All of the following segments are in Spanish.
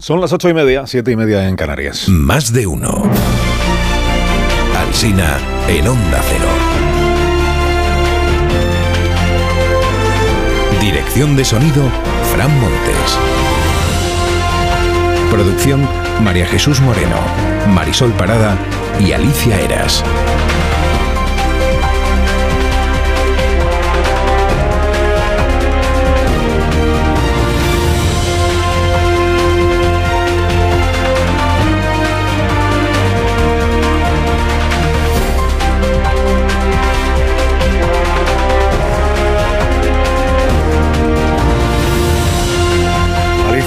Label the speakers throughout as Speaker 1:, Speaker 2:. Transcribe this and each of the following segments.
Speaker 1: Son las ocho y media, siete y media en Canarias.
Speaker 2: Más de uno. Alsina en Onda Cero. Dirección de sonido, Fran Montes. Producción, María Jesús Moreno, Marisol Parada y Alicia Eras.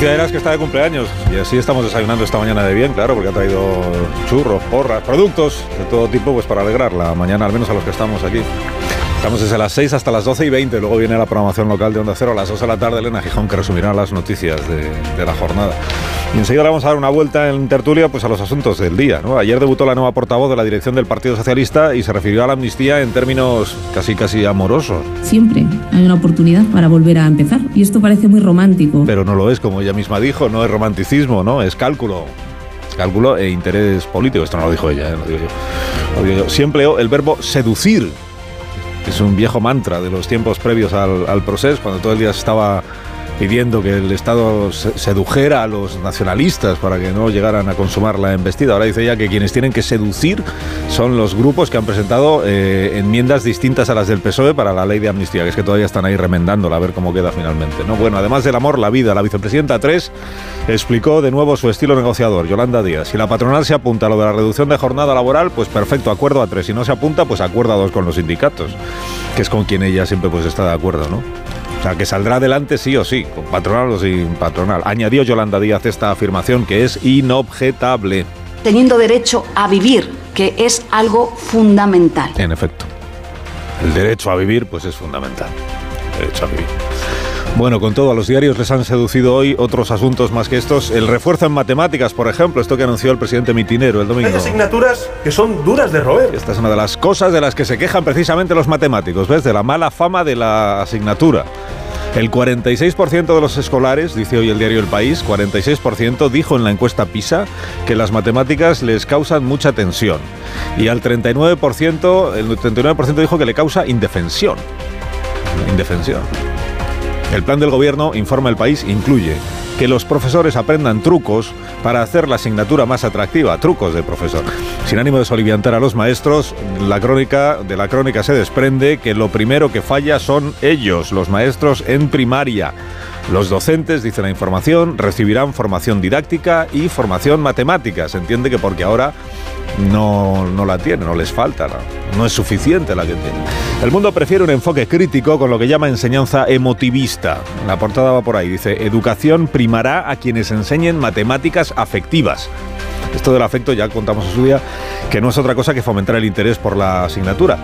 Speaker 1: Alicia Eras que está de cumpleaños y así estamos desayunando esta mañana de bien, claro, porque ha traído churros, porras, productos de todo tipo pues para alegrar la mañana, al menos a los que estamos aquí. Estamos desde las 6 hasta las 12 y 20, luego viene la programación local de Onda Cero a las 2 de la tarde, Elena Gijón, que resumirá las noticias de la jornada. Y enseguida le vamos a dar una vuelta en tertulia pues, a los asuntos del día. ¿no? Ayer debutó la nueva portavoz de la dirección del Partido Socialista y se refirió a la amnistía en términos casi casi amorosos.
Speaker 3: Siempre hay una oportunidad para volver a empezar y esto parece muy romántico.
Speaker 1: Pero no lo es, como ella misma dijo, no es romanticismo, ¿no? Es cálculo. Cálculo e interés político. Esto no lo dijo ella, ¿eh? lo, digo yo. lo digo yo. Sí el verbo seducir. Es un viejo mantra de los tiempos previos al, al proceso, cuando todo el día se estaba pidiendo que el Estado sedujera a los nacionalistas para que no llegaran a consumar la embestida. Ahora dice ella que quienes tienen que seducir son los grupos que han presentado eh, enmiendas distintas a las del PSOE para la ley de amnistía, que es que todavía están ahí remendándola a ver cómo queda finalmente. ¿no? Bueno, además del amor, la vida, la vicepresidenta 3 explicó de nuevo su estilo negociador, Yolanda Díaz. Si la patronal se apunta a lo de la reducción de jornada laboral, pues perfecto, acuerdo a tres. Si no se apunta, pues acuerdo a dos con los sindicatos, que es con quien ella siempre pues está de acuerdo, ¿no? O sea, que saldrá adelante sí o sí, con patronal o sin patronal. Añadió Yolanda Díaz esta afirmación que es inobjetable.
Speaker 4: Teniendo derecho a vivir, que es algo fundamental.
Speaker 1: En efecto. El derecho a vivir, pues es fundamental. El derecho a vivir. Bueno, con todo, a los diarios les han seducido hoy otros asuntos más que estos. El refuerzo en matemáticas, por ejemplo, esto que anunció el presidente Mitinero el domingo.
Speaker 5: Hay asignaturas que son duras de roer.
Speaker 1: Esta es una de las cosas de las que se quejan precisamente los matemáticos, ¿ves? De la mala fama de la asignatura. El 46% de los escolares, dice hoy el diario El País, 46% dijo en la encuesta PISA que las matemáticas les causan mucha tensión. Y al 39%, el 39% dijo que le causa indefensión. Indefensión. El plan del gobierno, informa el país, incluye que los profesores aprendan trucos para hacer la asignatura más atractiva, trucos de profesor. Sin ánimo de soliviantar a los maestros, la crónica, de la crónica se desprende que lo primero que falla son ellos, los maestros en primaria. Los docentes, dice la información, recibirán formación didáctica y formación matemática. Se entiende que porque ahora no, no la tienen, no les falta, no, no es suficiente la que tienen. El mundo prefiere un enfoque crítico con lo que llama enseñanza emotivista. La portada va por ahí, dice, educación primará a quienes enseñen matemáticas afectivas. Esto del afecto ya contamos en su día que no es otra cosa que fomentar el interés por la asignatura.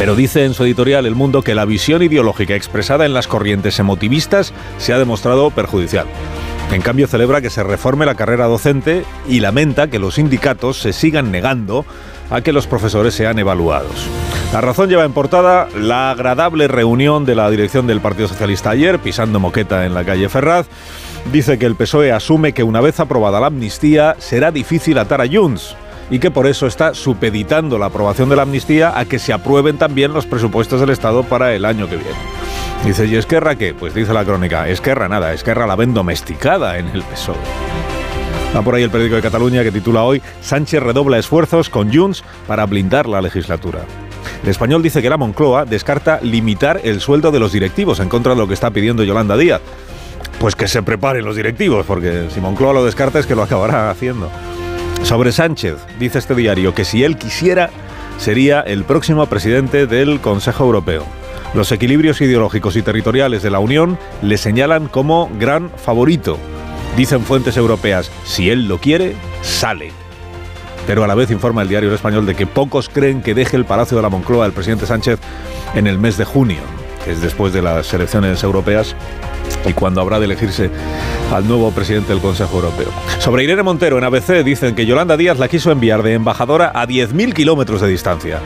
Speaker 1: Pero dice en su editorial El Mundo que la visión ideológica expresada en las corrientes emotivistas se ha demostrado perjudicial. En cambio, celebra que se reforme la carrera docente y lamenta que los sindicatos se sigan negando a que los profesores sean evaluados. La razón lleva en portada la agradable reunión de la dirección del Partido Socialista ayer, pisando moqueta en la calle Ferraz. Dice que el PSOE asume que una vez aprobada la amnistía será difícil atar a Junts y que por eso está supeditando la aprobación de la amnistía a que se aprueben también los presupuestos del Estado para el año que viene. Dice, ¿y Esquerra qué? Pues dice la crónica, Esquerra nada, Esquerra la ven domesticada en el PSOE. Va por ahí el periódico de Cataluña que titula hoy Sánchez redobla esfuerzos con Junts para blindar la legislatura. El español dice que la Moncloa descarta limitar el sueldo de los directivos en contra de lo que está pidiendo Yolanda Díaz. Pues que se preparen los directivos, porque si Moncloa lo descarta es que lo acabará haciendo. Sobre Sánchez, dice este diario que si él quisiera, sería el próximo presidente del Consejo Europeo. Los equilibrios ideológicos y territoriales de la Unión le señalan como gran favorito. Dicen fuentes europeas, si él lo quiere, sale. Pero a la vez informa el diario El Español de que pocos creen que deje el Palacio de la Moncloa el presidente Sánchez en el mes de junio, que es después de las elecciones europeas y cuando habrá de elegirse al nuevo presidente del Consejo Europeo. Sobre Irene Montero en ABC dicen que Yolanda Díaz la quiso enviar de embajadora a 10.000 kilómetros de distancia.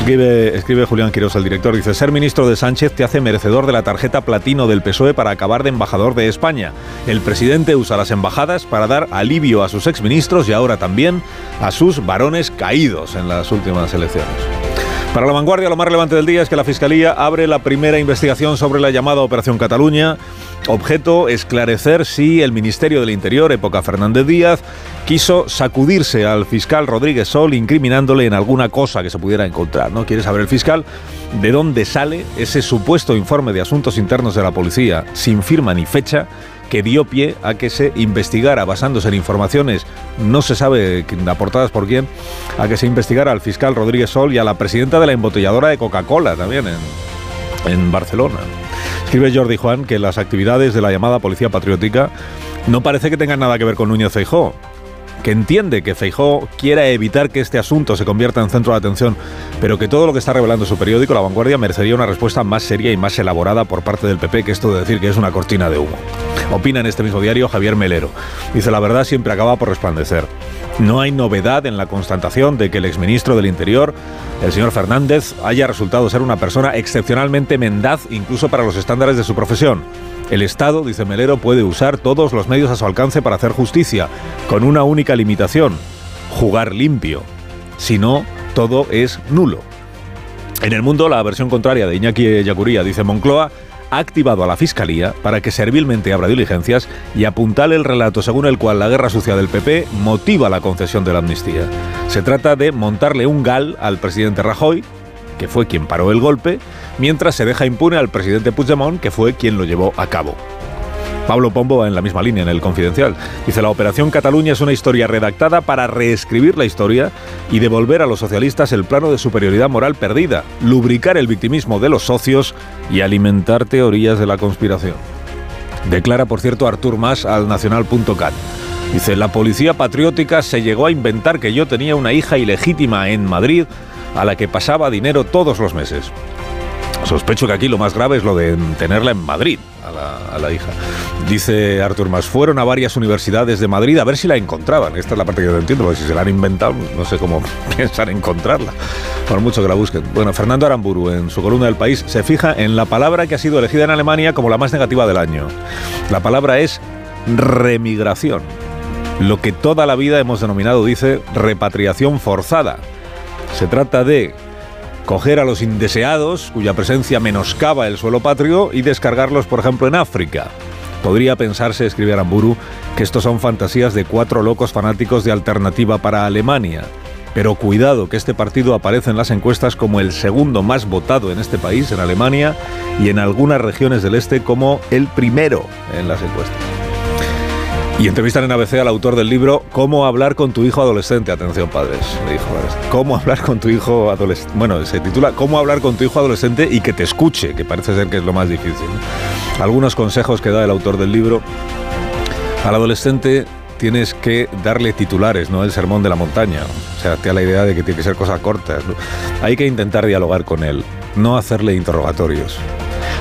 Speaker 1: Escribe, Julián Quiroz, el director, dice, ser ministro de Sánchez te hace merecedor de la tarjeta platino del PSOE para acabar de embajador de España. El presidente usa las embajadas para dar alivio a sus exministros y ahora también a sus varones caídos en las últimas elecciones. Para la vanguardia, lo más relevante del día es que la Fiscalía abre la primera investigación sobre la llamada Operación Cataluña. Objeto, esclarecer si el Ministerio del Interior, época Fernández Díaz, quiso sacudirse al fiscal Rodríguez Sol incriminándole en alguna cosa que se pudiera encontrar. ¿no? Quiere saber el fiscal de dónde sale ese supuesto informe de asuntos internos de la policía, sin firma ni fecha, que dio pie a que se investigara, basándose en informaciones, no se sabe aportadas por quién, a que se investigara al fiscal Rodríguez Sol y a la presidenta de la embotelladora de Coca-Cola también en, Barcelona. Escribe Jordi Juan que las actividades de la llamada Policía Patriótica no parece que tengan nada que ver con Núñez Feijó, que entiende que Feijó quiera evitar que este asunto se convierta en centro de atención, pero que todo lo que está revelando su periódico, La Vanguardia, merecería una respuesta más seria y más elaborada por parte del PP que esto de decir que es una cortina de humo. Opina en este mismo diario Javier Melero. Dice, la verdad siempre acaba por resplandecer. No hay novedad en la constatación de que el exministro del Interior, el señor Fernández, haya resultado ser una persona excepcionalmente mendaz incluso para los estándares de su profesión. El Estado, dice Melero, puede usar todos los medios a su alcance para hacer justicia, con una única limitación, jugar limpio. Si no, todo es nulo. En el mundo, la versión contraria de Iñaki Yacuría, dice Moncloa, ha activado a la Fiscalía para que servilmente abra diligencias y apuntale el relato según el cual la guerra sucia del PP motiva la concesión de la amnistía. Se trata de montarle un gal al presidente Rajoy, que fue quien paró el golpe, mientras se deja impune al presidente Puigdemont, que fue quien lo llevó a cabo. Pablo Pombo va en la misma línea, en el Confidencial. Dice, la Operación Cataluña es una historia redactada para reescribir la historia y devolver a los socialistas el plano de superioridad moral perdida, lubricar el victimismo de los socios y alimentar teorías de la conspiración. Declara, por cierto, Artur Mas al nacional.cat. Dice, la policía patriótica se llegó a inventar que yo tenía una hija ilegítima en Madrid a la que pasaba dinero todos los meses. Sospecho que aquí lo más grave es lo de tenerla en Madrid, a la, hija. Dice Artur Mas, fueron a varias universidades de Madrid a ver si la encontraban. Esta es la parte que no entiendo, porque si se la han inventado, no sé cómo piensan encontrarla, por mucho que la busquen. Bueno, Fernando Aramburu, en su columna del país, se fija en la palabra que ha sido elegida en Alemania como la más negativa del año. La palabra es remigración. Lo que toda la vida hemos denominado, dice, repatriación forzada. Se trata de coger a los indeseados, cuya presencia menoscaba el suelo patrio, y descargarlos, por ejemplo, en África. Podría pensarse, escribe Aramburu, que estos son fantasías de cuatro locos fanáticos de alternativa para Alemania. Pero cuidado que este partido aparece en las encuestas como el segundo más votado en este país, en Alemania, y en algunas regiones del este como el primero en las encuestas. Y entrevistan en ABC al autor del libro Cómo hablar con tu hijo adolescente. Atención, padres, le dijo. ¿Cómo hablar con tu hijo adolescente? Bueno, se titula Cómo hablar con tu hijo adolescente y que te escuche, que parece ser que es lo más difícil. Algunos consejos que da el autor del libro. Al adolescente tienes que darle titulares, no el sermón de la montaña. O sea, te da la idea de que tiene que ser cosas cortas. Hay que intentar dialogar con él, no hacerle interrogatorios.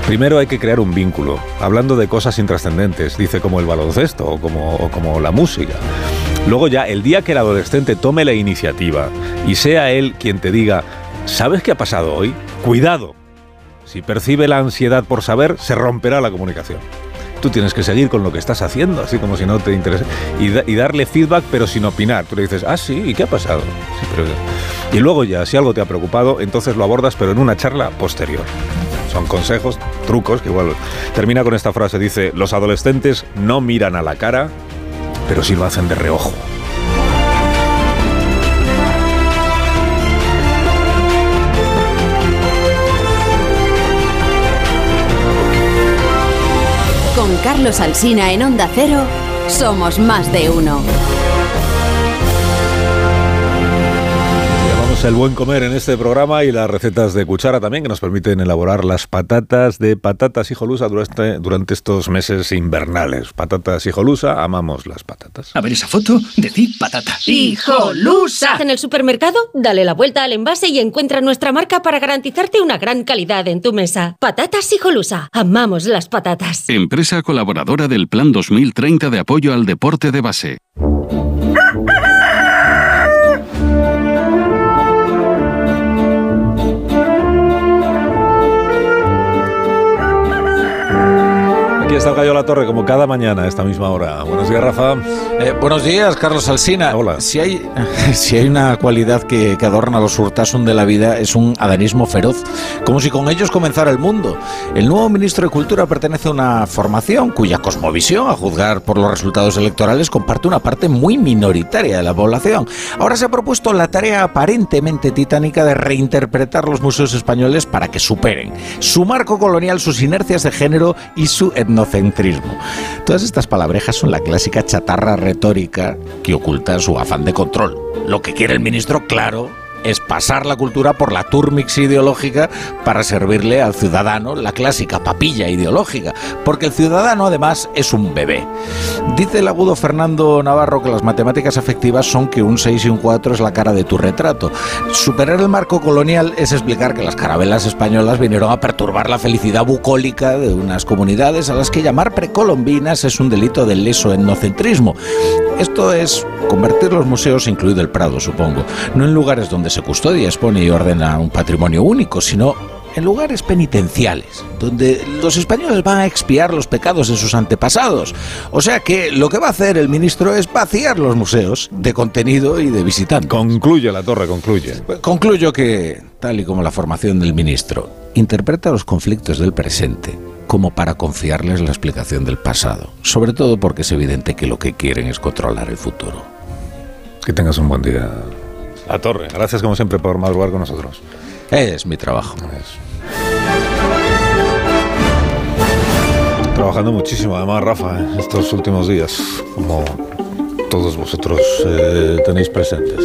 Speaker 1: Primero hay que crear un vínculo, hablando de cosas intrascendentes, dice como el baloncesto o como, como la música. Luego ya, el día que el adolescente tome la iniciativa y sea él quien te diga, ¿sabes qué ha pasado hoy? Cuidado. Si percibe la ansiedad por saber, se romperá la comunicación. Tú tienes que seguir con lo que estás haciendo, así como si no te interesa. Y, darle feedback, pero sin opinar. Tú le dices, ah, sí, ¿y qué ha pasado? Y luego ya, si algo te ha preocupado, entonces lo abordas, pero en una charla posterior. Son consejos, trucos, que igual termina con esta frase. Dice, los adolescentes no miran a la cara, pero sí lo hacen de reojo.
Speaker 6: Con Carlos Alsina en Onda Cero, somos más de uno.
Speaker 1: El buen comer en este programa y las recetas de cuchara también que nos permiten elaborar las patatas de patatas hijolusa durante, durante estos meses invernales. Patatas hijolusa, amamos las patatas.
Speaker 7: A ver esa foto, decir patata.
Speaker 8: ¡Hijolusa! En el supermercado, dale la vuelta al envase y encuentra nuestra marca para garantizarte una gran calidad en tu mesa. Patatas hijolusa, amamos las patatas.
Speaker 9: Empresa colaboradora del Plan 2030 de apoyo al deporte de base.
Speaker 1: está el gallo a la torre como cada mañana a esta misma hora. Buenos días, Rafa.
Speaker 10: Eh, buenos días, Carlos Alsina.
Speaker 1: Hola.
Speaker 10: Si hay, si hay una cualidad que, que adorna los hurtasun de la vida es un adanismo feroz, como si con ellos comenzara el mundo. El nuevo ministro de Cultura pertenece a una formación cuya cosmovisión, a juzgar por los resultados electorales, comparte una parte muy minoritaria de la población. Ahora se ha propuesto la tarea aparentemente titánica de reinterpretar los museos españoles para que superen su marco colonial, sus inercias de género y su etnocentrismo. Todas estas palabrejas son la clásica chatarra retórica que oculta su afán de control. Lo que quiere el ministro, claro, es pasar la cultura por la turmix ideológica para servirle al ciudadano la clásica papilla ideológica, porque el ciudadano además es un bebé. Dice el agudo Fernando Navarro que las matemáticas afectivas son que un 6 y un 4 es la cara de tu retrato. Superar el marco colonial es explicar que las carabelas españolas vinieron a perturbar la felicidad bucólica de unas comunidades a las que llamar precolombinas es un delito del leso etnocentrismo. Esto es convertir los museos, incluido el Prado, supongo, no en lugares donde se custodia, expone y ordena un patrimonio único, sino en lugares penitenciales, donde los españoles van a expiar los pecados de sus antepasados. O sea que lo que va a hacer el ministro es vaciar los museos de contenido y de visitantes.
Speaker 1: Concluye la torre, concluye.
Speaker 10: Concluyo que, tal y como la formación del ministro, interpreta los conflictos del presente como para confiarles la explicación del pasado, sobre todo porque es evidente que lo que quieren es controlar el futuro.
Speaker 1: Que tengas un buen día. La torre. Gracias como siempre por madrugar con nosotros.
Speaker 10: Es mi trabajo.
Speaker 1: Trabajando muchísimo, además, Rafa, ¿eh? estos últimos días, como todos vosotros eh, tenéis presentes.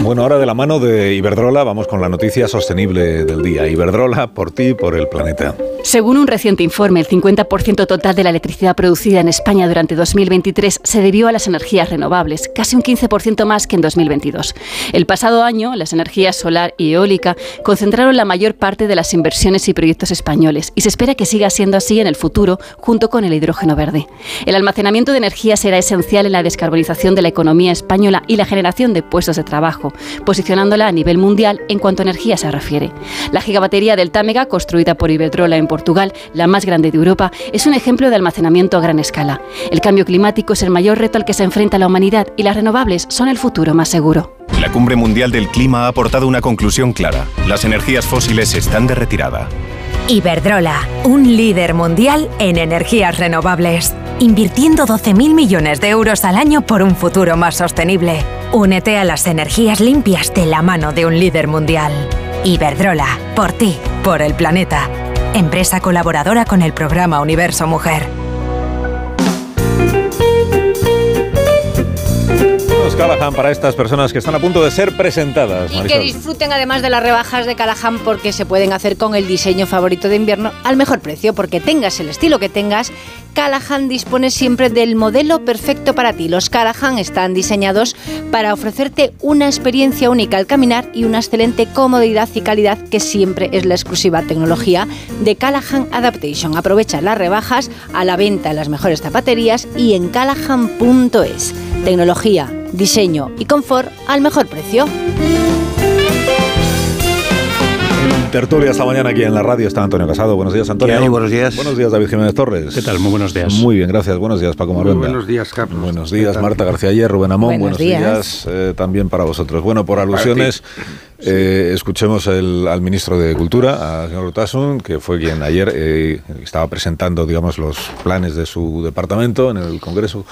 Speaker 1: Bueno, ahora de la mano de Iberdrola vamos con la noticia sostenible del día. Iberdrola, por ti, por el planeta.
Speaker 11: Según un reciente informe, el 50% total de la electricidad producida en España durante 2023 se debió a las energías renovables, casi un 15% más que en 2022. El pasado año, las energías solar y eólica concentraron la mayor parte de las inversiones y proyectos españoles y se espera que siga siendo así en el futuro, junto con el hidrógeno verde. El almacenamiento de energía será esencial en la descarbonización de la economía española y la generación de puestos de trabajo, posicionándola a nivel mundial en cuanto a energía se refiere. La gigabatería del Támega, construida por Iberdrola en Portugal, la más grande de Europa, es un ejemplo de almacenamiento a gran escala. El cambio climático es el mayor reto al que se enfrenta la humanidad y las renovables son el futuro más seguro.
Speaker 12: La Cumbre Mundial del Clima ha aportado una conclusión clara. Las energías fósiles están de retirada.
Speaker 13: Iberdrola, un líder mundial en energías renovables, invirtiendo 12.000 millones de euros al año por un futuro más sostenible. Únete a las energías limpias de la mano de un líder mundial. Iberdrola, por ti, por el planeta. Empresa colaboradora con el programa Universo Mujer.
Speaker 1: Callahan para estas personas que están a punto de ser presentadas.
Speaker 14: Y que disfruten además de las rebajas de Callahan porque se pueden hacer con el diseño favorito de invierno al mejor precio, porque tengas el estilo que tengas, Callahan dispone siempre del modelo perfecto para ti. Los Callahan están diseñados para ofrecerte una experiencia única al caminar y una excelente comodidad y calidad que siempre es la exclusiva tecnología de Callahan Adaptation. Aprovecha las rebajas a la venta en las mejores zapaterías y en callahan.es. Tecnología, diseño y confort al mejor precio.
Speaker 1: Tertulia esta mañana aquí en la radio está Antonio Casado. Buenos días, Antonio.
Speaker 15: ¿Qué hay? Buenos días.
Speaker 1: Buenos días, David Jiménez Torres.
Speaker 15: ¿Qué tal? Muy buenos días.
Speaker 1: Muy bien, gracias. Buenos días, Paco Maruenda.
Speaker 15: Muy buenos días, Carlos.
Speaker 1: Buenos días, Marta García Ayer, Rubén Amón.
Speaker 14: Buenos
Speaker 1: Buenos, días,
Speaker 14: días
Speaker 1: eh, también para vosotros. Bueno, por alusiones, eh, escuchemos el- al ministro de Cultura, al señor Utasun, que fue quien ayer eh, estaba presentando, digamos, los planes de su departamento en el Congreso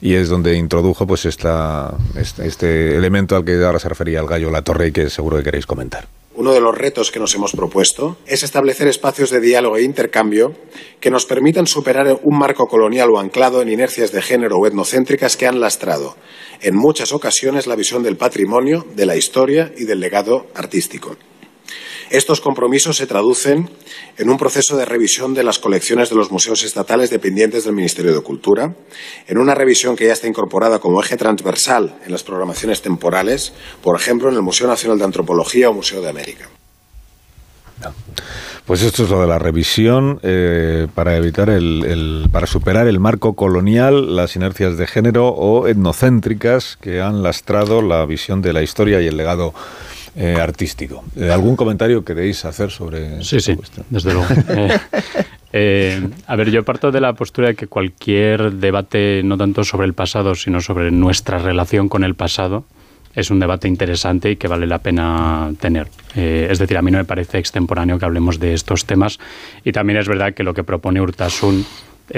Speaker 1: y es donde introdujo pues esta, este, este elemento al que ahora se refería el gallo La Torre y que seguro que queréis comentar.
Speaker 16: Uno de los retos que nos hemos propuesto es establecer espacios de diálogo e intercambio que nos permitan superar un marco colonial o anclado en inercias de género o etnocéntricas que han lastrado en muchas ocasiones la visión del patrimonio, de la historia y del legado artístico. Estos compromisos se traducen en un proceso de revisión de las colecciones de los museos estatales dependientes del Ministerio de Cultura, en una revisión que ya está incorporada como eje transversal en las programaciones temporales, por ejemplo, en el Museo Nacional de Antropología o Museo de América.
Speaker 1: Pues esto es lo de la revisión eh, para evitar el, el- para superar el marco colonial, las inercias de género o etnocéntricas que han lastrado la visión de la historia y el legado eh, artístico. Eh, ¿Algún comentario queréis hacer sobre
Speaker 15: sí, sí, Desde luego. Eh, a ver, yo parto de la postura de que cualquier debate, no tanto sobre el pasado, sino sobre nuestra relación con el pasado, es un debate interesante y que vale la pena tener. es decir, a mí no me parece extemporáneo que hablemos de estos temas y también es verdad que lo que propone Urtasun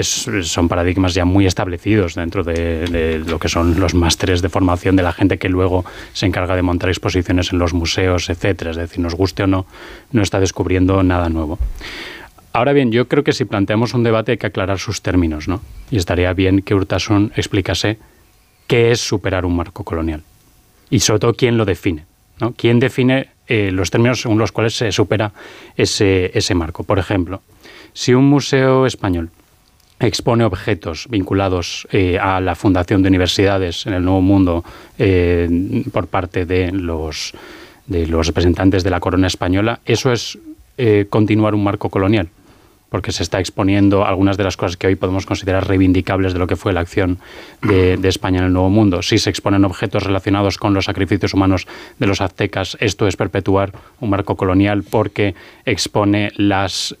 Speaker 15: son paradigmas ya muy establecidos dentro de, lo que son los másteres de formación de la gente que luego se encarga de montar exposiciones en los museos, etcétera. Es decir, nos guste o no, no está descubriendo nada nuevo. Ahora bien, yo creo que si planteamos un debate hay que aclarar sus términos, ¿no? Y estaría bien que Urtasun explicase qué es superar un marco colonial y sobre todo quién lo define, ¿no? ¿Quién define eh, los términos según los cuales se supera ese, ese marco? Por ejemplo, si un museo español expone objetos vinculados eh, a la fundación de universidades en el Nuevo Mundo eh, por parte de los, de los representantes de la corona española, eso es eh, continuar un marco colonial, porque se está exponiendo algunas de las cosas que hoy podemos considerar reivindicables de lo que fue la acción de, de España en el Nuevo Mundo. Si se exponen objetos relacionados con los sacrificios humanos de los aztecas, esto es perpetuar un marco colonial porque expone las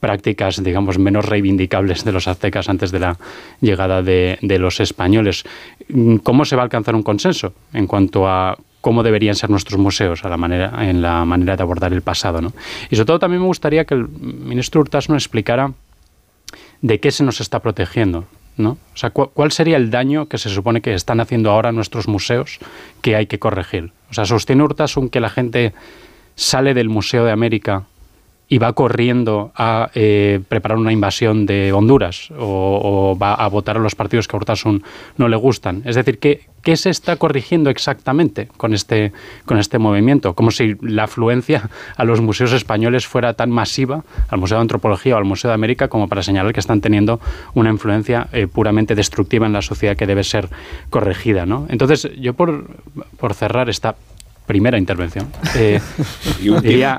Speaker 15: prácticas, digamos, menos reivindicables de los aztecas antes de la llegada de, los españoles. ¿Cómo se va a alcanzar un consenso en cuanto a cómo deberían ser nuestros museos a la manera, en la manera de abordar el pasado? ¿no? Y sobre todo también me gustaría que el ministro Hurtas nos explicara de qué se nos está protegiendo. ¿no? O sea, ¿cuál sería el daño que se supone que están haciendo ahora nuestros museos que hay que corregir? O sea, ¿sostiene Urtasun que la gente sale del Museo de América y va corriendo a eh, preparar una invasión de Honduras o, va a votar a los partidos que a Urtasun no le gustan. Es decir, ¿qué, ¿qué, se está corrigiendo exactamente con este, con este movimiento? Como si la afluencia a los museos españoles fuera tan masiva, al Museo de Antropología o al Museo de América, como para señalar que están teniendo una influencia eh, puramente destructiva en la sociedad que debe ser corregida. ¿no? Entonces, yo por, por cerrar esta primera intervención. Eh,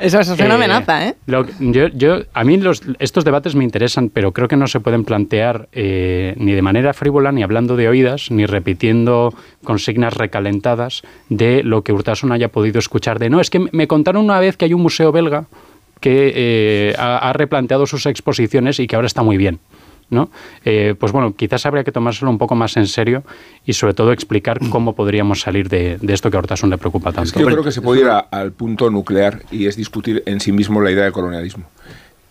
Speaker 17: Eso es una amenaza, ¿eh?
Speaker 15: yo, a mí los, estos debates me interesan, pero creo que no se pueden plantear eh, ni de manera frívola, ni hablando de oídas, ni repitiendo consignas recalentadas de lo que Urtasun haya podido escuchar de no, es que me contaron una vez que hay un museo belga que eh, ha replanteado sus exposiciones y que ahora está muy bien. ¿No? Eh, pues bueno, quizás habría que tomárselo un poco más en serio y sobre todo explicar cómo podríamos salir de, esto que a Hortasun le preocupa tanto.
Speaker 18: yo creo que se puede ir al punto nuclear y es discutir en sí mismo la idea del colonialismo,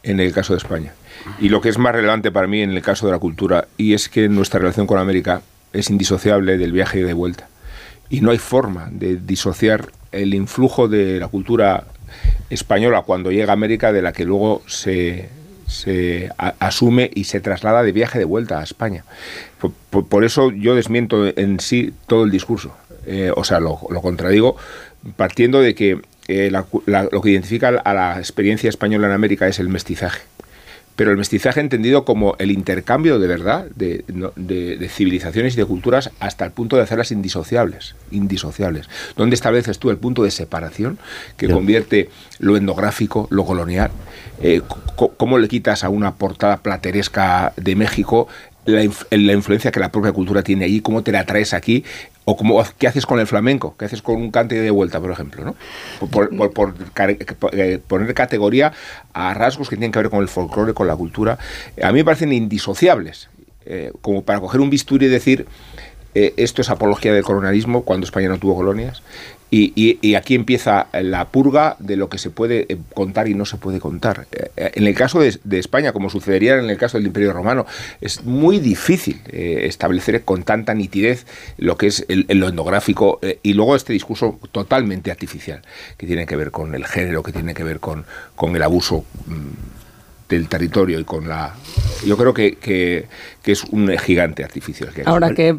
Speaker 18: en el caso de España. Y lo que es más relevante para mí en el caso de la cultura, y es que nuestra relación con América es indisociable del viaje y de vuelta. Y no hay forma de disociar el influjo de la cultura española cuando llega a América de la que luego se, se asume y se traslada de viaje de vuelta a España. Por, eso yo desmiento en sí todo el discurso. Eh, o sea, lo, contradigo partiendo de que eh, lo que identifica a la experiencia española en América es el mestizaje pero el mestizaje entendido como el intercambio de verdad de, civilizaciones y de culturas hasta el punto de hacerlas indisociables, indisociables. ¿Dónde estableces tú el punto de separación que convierte lo endográfico, lo colonial? Eh, ¿Cómo le quitas a una portada plateresca de México la, influencia que la propia cultura tiene allí, cómo te la traes aquí, o cómo, qué haces con el flamenco, qué haces con un cante de vuelta, por ejemplo, ¿no? Por, eh, poner categoría a rasgos que tienen que ver con el folclore, con la cultura, a mí me parecen indisociables, eh, como para coger un bisturí y decir, eh, esto es apología del colonialismo cuando España no tuvo colonias, y, aquí empieza la purga de lo que se puede eh, contar y no se puede contar. Eh, eh, en el caso de, España, como sucedería en el caso del Imperio Romano, es muy difícil establecer con tanta nitidez lo que es el, lo endográfico y luego este discurso totalmente artificial, que tiene que ver con el género, que tiene que ver con, con el abuso mm, del territorio y con la... Yo creo que, que, es un gigante artificial. Que
Speaker 17: Ahora que,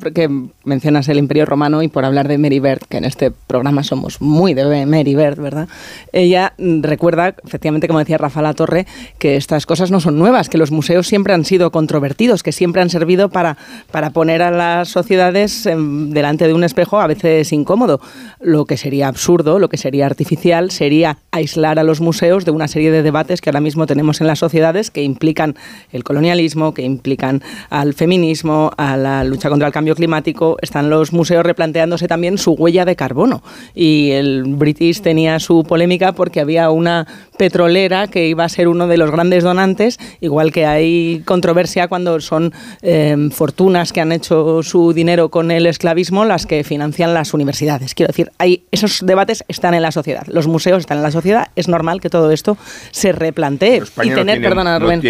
Speaker 17: mencionas el Imperio Romano y por hablar de Mary Bird, que en este programa somos muy de Mary Bird, ¿verdad? Ella recuerda, efectivamente, como decía Rafa La Torre, que estas cosas no son nuevas, que los museos siempre han sido controvertidos, que siempre han servido para, para poner a las sociedades delante de un espejo a veces incómodo. Lo que sería absurdo, lo que sería artificial, sería aislar a los museos de una serie de debates que ahora mismo tenemos en la sociedad sociedades que implican el colonialismo, que implican al feminismo, a la lucha contra el cambio climático. Están los museos replanteándose también su huella de carbono. Y el British tenía su polémica porque había una petrolera que iba a ser uno de los grandes donantes, igual que hay controversia cuando son eh, fortunas que han hecho su dinero con el esclavismo las que financian las universidades. Quiero decir, hay, esos debates están en la sociedad, los museos están en la sociedad, es normal que todo esto se replantee y tener, perdona Rubén,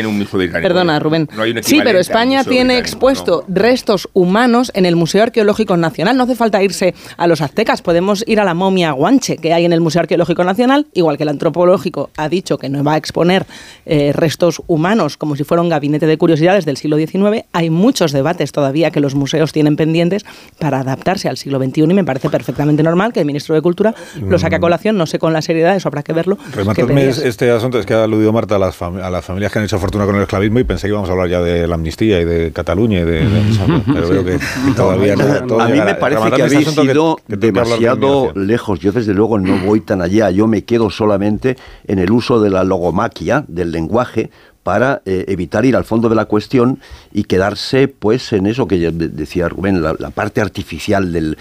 Speaker 17: perdona Rubén, sí, pero España tiene expuesto restos humanos en el Museo Arqueológico Nacional, no hace falta irse a los aztecas, podemos ir a la momia guanche que hay en el Museo Arqueológico Nacional, igual que el antropológico ha dicho que no va a exponer eh, restos humanos como si fuera un gabinete de curiosidades del siglo XIX, hay muchos debates todavía que los museos tienen pendientes para adaptarse al siglo XXI y me parece perfectamente normal que el ministro de Cultura lo saque a mm. colación, no sé con la seriedad, eso habrá que verlo.
Speaker 1: Este asunto, es que ha aludido Marta a las, a las familias que han hecho fortuna con el esclavismo y pensé que íbamos a hablar ya de la amnistía y de Cataluña y de, pero veo que todavía no.
Speaker 19: a mí me parece que habéis este ido demasiado lejos. Yo desde luego no voy tan allá. Yo me quedo solamente en el uso de la logomaquia, del lenguaje, para eh, evitar ir al fondo de la cuestión y quedarse pues en eso que decía Rubén, la, parte artificial del,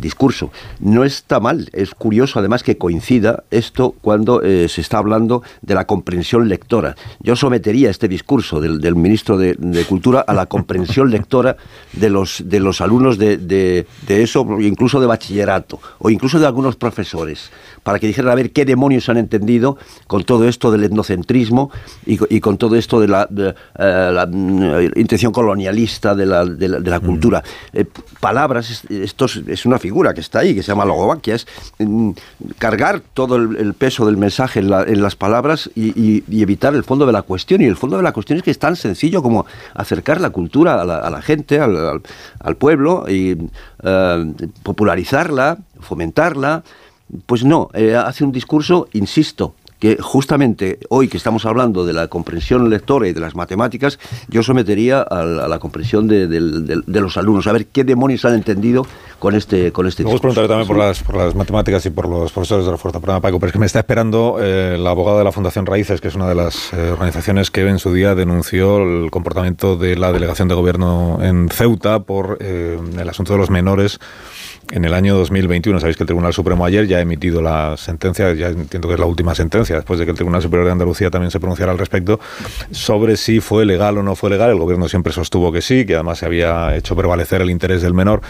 Speaker 19: discurso. No está mal, es curioso además que coincida esto cuando eh, se está hablando de la comprensión lectora. Yo sometería este discurso del, ministro de, Cultura a la comprensión lectora de los, de los alumnos de, de, eso, incluso de bachillerato, o incluso de algunos profesores para que dijeran a ver qué demonios han entendido con todo esto del etnocentrismo y, con todo esto de la, eh, mm, intención colonialista de la, de la, cultura. Eh, palabras, esto es, una figura que está ahí, que se llama logovaquia, es mm, cargar todo el, peso del mensaje en, las palabras y, evitar el fondo de la cuestión. Y el fondo de la cuestión es que es tan sencillo como acercar la cultura a la, gente, al, pueblo, y eh, popularizarla, fomentarla, pues no, eh, hace un discurso, insisto, que justamente hoy que estamos hablando de la comprensión lectora y de las matemáticas, yo sometería a la, comprensión de, los alumnos, a ver qué demonios han entendido con este con este
Speaker 1: Luego preguntaré también por las, por las matemáticas y por los profesores de la Fuerza Perdona, Paco, pero es que me está esperando eh, la abogada de la Fundación Raíces, que es una de las eh, organizaciones que en su día denunció el comportamiento de la delegación de gobierno en Ceuta por el asunto de los menores en el año 2021. Sabéis que el Tribunal Supremo ayer ya ha emitido la sentencia, ya entiendo que es la última sentencia, después de que el Tribunal Superior de Andalucía también se pronunciara al respecto, sobre si fue legal o no fue legal. El gobierno siempre sostuvo que sí, que además se había hecho prevalecer el interés del menor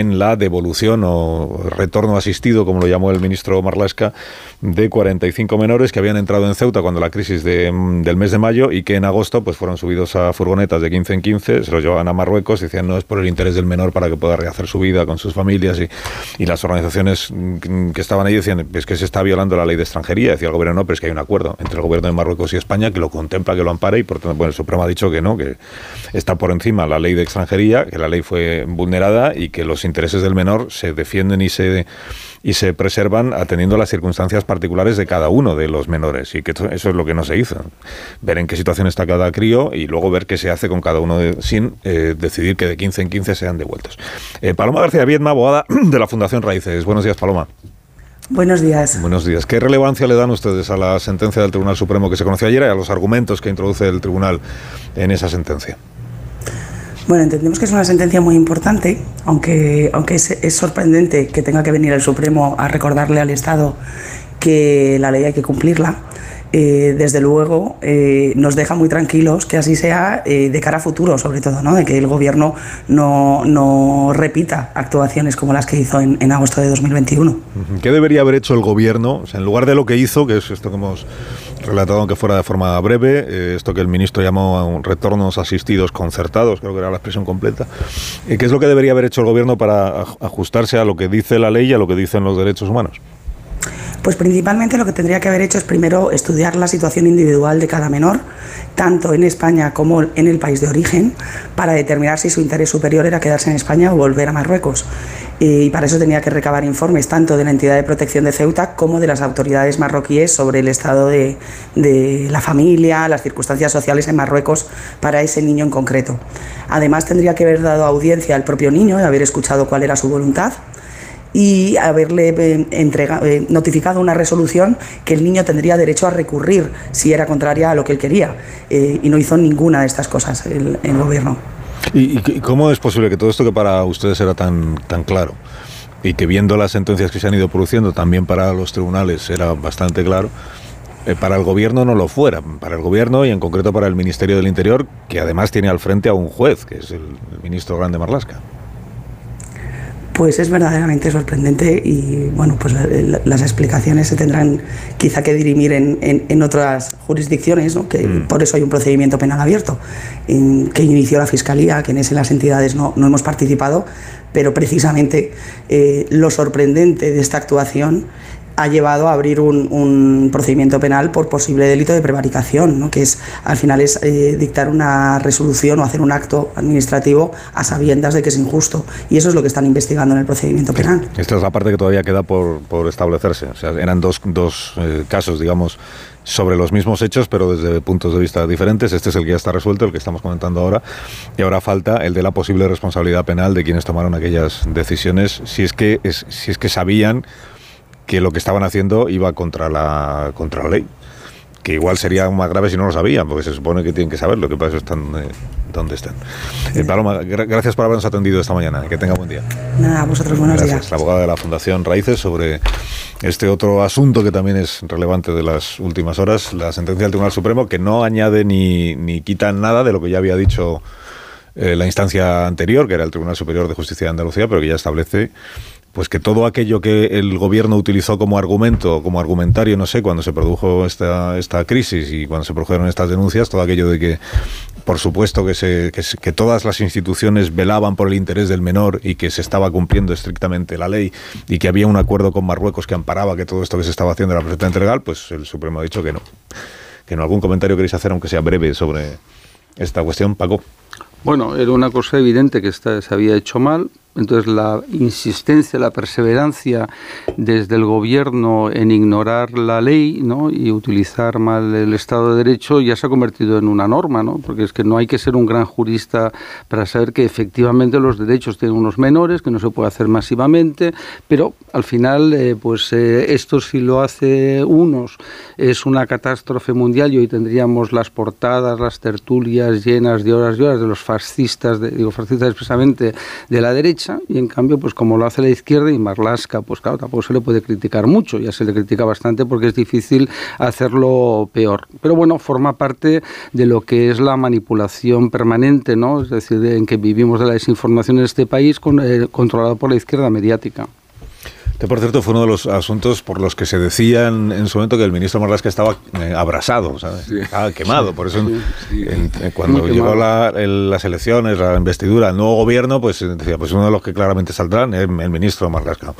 Speaker 1: en la devolución o retorno asistido, como lo llamó el ministro Marlasca, de 45 menores que habían entrado en Ceuta cuando la crisis de, del mes de mayo y que en agosto pues fueron subidos a furgonetas de 15 en 15, se los llevaban a Marruecos y decían no es por el interés del menor para que pueda rehacer su vida con sus familias y, y las organizaciones que estaban ahí decían es que se está violando la ley de extranjería, decía el gobierno no, pero es que hay un acuerdo entre el gobierno de Marruecos y España que lo contempla, que lo ampara y por tanto bueno, el Supremo ha dicho que no, que está por encima la ley de extranjería, que la ley fue vulnerada y que los intereses del menor se defienden y se y se preservan atendiendo las circunstancias particulares de cada uno de los menores. Y que eso es lo que no se hizo. Ver en qué situación está cada crío y luego ver qué se hace con cada uno sin eh, decidir que de 15 en 15 sean devueltos. Eh, Paloma García Viedma, abogada de la Fundación Raíces. Buenos días, Paloma.
Speaker 20: Buenos días.
Speaker 1: Buenos días. ¿Qué relevancia le dan ustedes a la sentencia del Tribunal Supremo que se conoció ayer y a los argumentos que introduce el Tribunal en esa sentencia?
Speaker 20: Bueno, entendemos que es una sentencia muy importante, aunque, aunque es, sorprendente que tenga que venir el Supremo a recordarle al Estado que la ley hay que cumplirla. Eh, desde luego eh, nos deja muy tranquilos que así sea eh, de cara a futuro, sobre todo, ¿no? de que el Gobierno no, no repita actuaciones como las que hizo en, en, agosto de 2021.
Speaker 1: ¿Qué debería haber hecho el Gobierno? en lugar de lo que hizo, que es esto que hemos relatado aunque fuera de forma breve, eh, esto que el ministro llamó retornos asistidos concertados, creo que era la expresión completa. Eh, ¿Qué es lo que debería haber hecho el gobierno para ajustarse a lo que dice la ley y a lo que dicen los derechos humanos?
Speaker 20: Pues principalmente lo que tendría que haber hecho es primero estudiar la situación individual de cada menor, tanto en España como en el país de origen, para determinar si su interés superior era quedarse en España o volver a Marruecos. Y para eso tenía que recabar informes tanto de la entidad de protección de Ceuta como de las autoridades marroquíes sobre el estado de, la familia, las circunstancias sociales en Marruecos para ese niño en concreto. Además tendría que haber dado audiencia al propio niño y haber escuchado cuál era su voluntad y haberle eh, eh, notificado una resolución que el niño tendría derecho a recurrir si era contraria a lo que él quería. Eh, y no hizo ninguna de estas cosas el, gobierno.
Speaker 1: ¿Y, cómo es posible que todo esto que para ustedes era tan, tan claro y que viendo las sentencias que se han ido produciendo también para los tribunales era bastante claro, para el gobierno no lo fuera, para el gobierno y en concreto para el Ministerio del Interior, que además tiene al frente a un juez, que es el, el ministro Grande Marlasca
Speaker 20: pues es verdaderamente sorprendente y bueno, pues las explicaciones se tendrán quizá que dirimir en, en, otras jurisdicciones, ¿no? que mm. por eso hay un procedimiento penal abierto que inició la Fiscalía, que en ese las entidades no, no hemos participado, pero precisamente eh, lo sorprendente de esta actuación ha llevado a abrir un, procedimiento penal por posible delito de prevaricación, ¿no? que es al final es eh, dictar una resolución o hacer un acto administrativo a sabiendas de que es injusto. Y eso es lo que están investigando en el procedimiento penal.
Speaker 1: Esta es la parte que todavía queda por, establecerse. O sea, eran dos, dos eh, casos, digamos, sobre los mismos hechos, pero desde puntos de vista diferentes. Este es el que ya está resuelto, el que estamos comentando ahora. Y ahora falta el de la posible responsabilidad penal de quienes tomaron aquellas decisiones, si es que, es, si es que sabían que lo que estaban haciendo iba contra la, contra la ley. Que igual sería más grave si no lo sabían, porque se supone que tienen que saberlo, que para eso están eh, donde están. Eh, Paloma, gracias por habernos atendido esta mañana. Que tenga buen día.
Speaker 20: Nada, vosotros buenos
Speaker 1: días. La abogada de la Fundación Raíces sobre este otro asunto que también es relevante de las últimas horas, la sentencia del Tribunal Supremo, que no añade ni, ni quita nada de lo que ya había dicho eh, la instancia anterior, que era el Tribunal Superior de Justicia de Andalucía, pero que ya establece pues que todo aquello que el gobierno utilizó como argumento, como argumentario, no sé, cuando se produjo esta, esta crisis y cuando se produjeron estas denuncias, todo aquello de que, por supuesto, que, se, que, todas las instituciones velaban por el interés del menor y que se estaba cumpliendo estrictamente la ley y que había un acuerdo con Marruecos que amparaba que todo esto que se estaba haciendo era perfectamente legal, pues el Supremo ha dicho que no. Que no. ¿Algún comentario queréis hacer, aunque sea breve, sobre esta cuestión, Paco?
Speaker 21: Bueno, era una cosa evidente que se había hecho mal, entonces la insistencia, la perseverancia desde el gobierno en ignorar la ley ¿no? y utilizar mal el Estado de Derecho ya se ha convertido en una norma, ¿no? porque es que no hay que ser un gran jurista para saber que efectivamente los derechos tienen unos menores, que no se puede hacer masivamente, pero al final eh, pues eh, esto si lo hace unos es una catástrofe mundial y hoy tendríamos las portadas, las tertulias llenas de horas y horas de los fascistas, digo fascistas expresamente de la derecha, y en cambio, pues como lo hace la izquierda y Marlaska, pues claro, tampoco se le puede criticar mucho, ya se le critica bastante porque es difícil hacerlo peor. Pero bueno, forma parte de lo que es la manipulación permanente, ¿no? Es decir, en que vivimos de la desinformación en este país con, eh, controlado por la izquierda mediática.
Speaker 1: Este, por cierto, fue uno de los asuntos por los que se decía en, su momento que el ministro Marlaska estaba eh, abrasado, estaba quemado. Por eso, eh, cuando llegó las elecciones, la investidura, el nuevo gobierno, pues eh, decía, pues uno de los que claramente saldrán es el ministro Marlaska.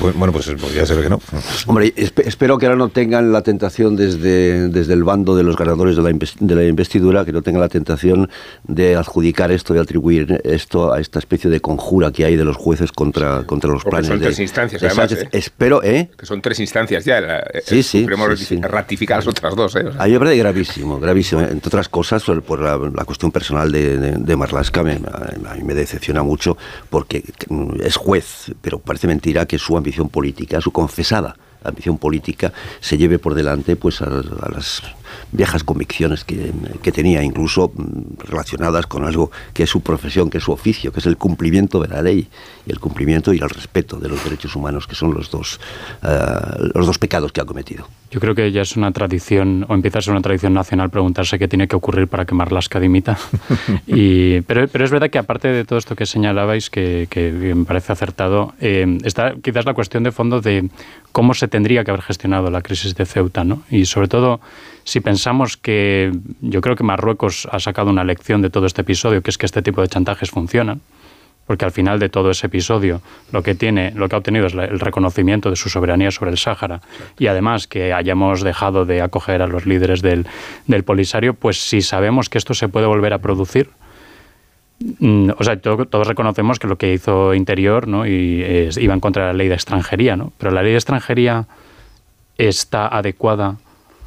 Speaker 1: Pues, bueno, pues ya se ve que no.
Speaker 19: Hombre, espero que ahora no tengan la tentación desde, desde el bando de los ganadores de la, de la investidura, que no tengan la tentación de adjudicar esto, de atribuir esto a esta especie de conjura que hay de los jueces contra, contra los planes.
Speaker 18: Son
Speaker 19: tres
Speaker 18: instancias,
Speaker 19: ¿eh? Espero, ¿eh?
Speaker 18: Que son tres instancias ya.
Speaker 19: sí, sí,
Speaker 18: ratificar las otras dos, ¿eh?
Speaker 19: A mí me parece gravísimo, gravísimo. Entre otras cosas, por la, cuestión personal de, de, Marlaska, a mí me decepciona mucho porque es juez, pero parece mentira que su ambición política, su confesada ambición política, se lleve por delante pues a las viejas convicciones que, tenía, incluso mm, relacionadas con algo que es su profesión, que es su oficio, que es el cumplimiento de la ley y el cumplimiento y el respeto de los derechos humanos, que son los dos, eh, los dos pecados que ha cometido.
Speaker 15: Yo creo que ya es una tradición, o empieza a ser una tradición nacional, preguntarse qué tiene que ocurrir para quemar las cadimitas. y, pero, pero es verdad que aparte de todo esto que señalabais, que, me parece acertado, eh, está quizás la cuestión de fondo de cómo se tendría que haber gestionado la crisis de Ceuta, ¿no? Y sobre todo si pensamos que yo creo que Marruecos ha sacado una lección de todo este episodio, que es que este tipo de chantajes funcionan, porque al final de todo ese episodio lo que tiene, lo que ha obtenido es el reconocimiento de su soberanía sobre el Sáhara y además que hayamos dejado de acoger a los líderes del, Polisario, pues si sabemos que esto se puede volver a producir, mm, o sea, todos reconocemos que lo que hizo Interior ¿no? y, iba en contra de la ley de extranjería, ¿no? pero la ley de extranjería está adecuada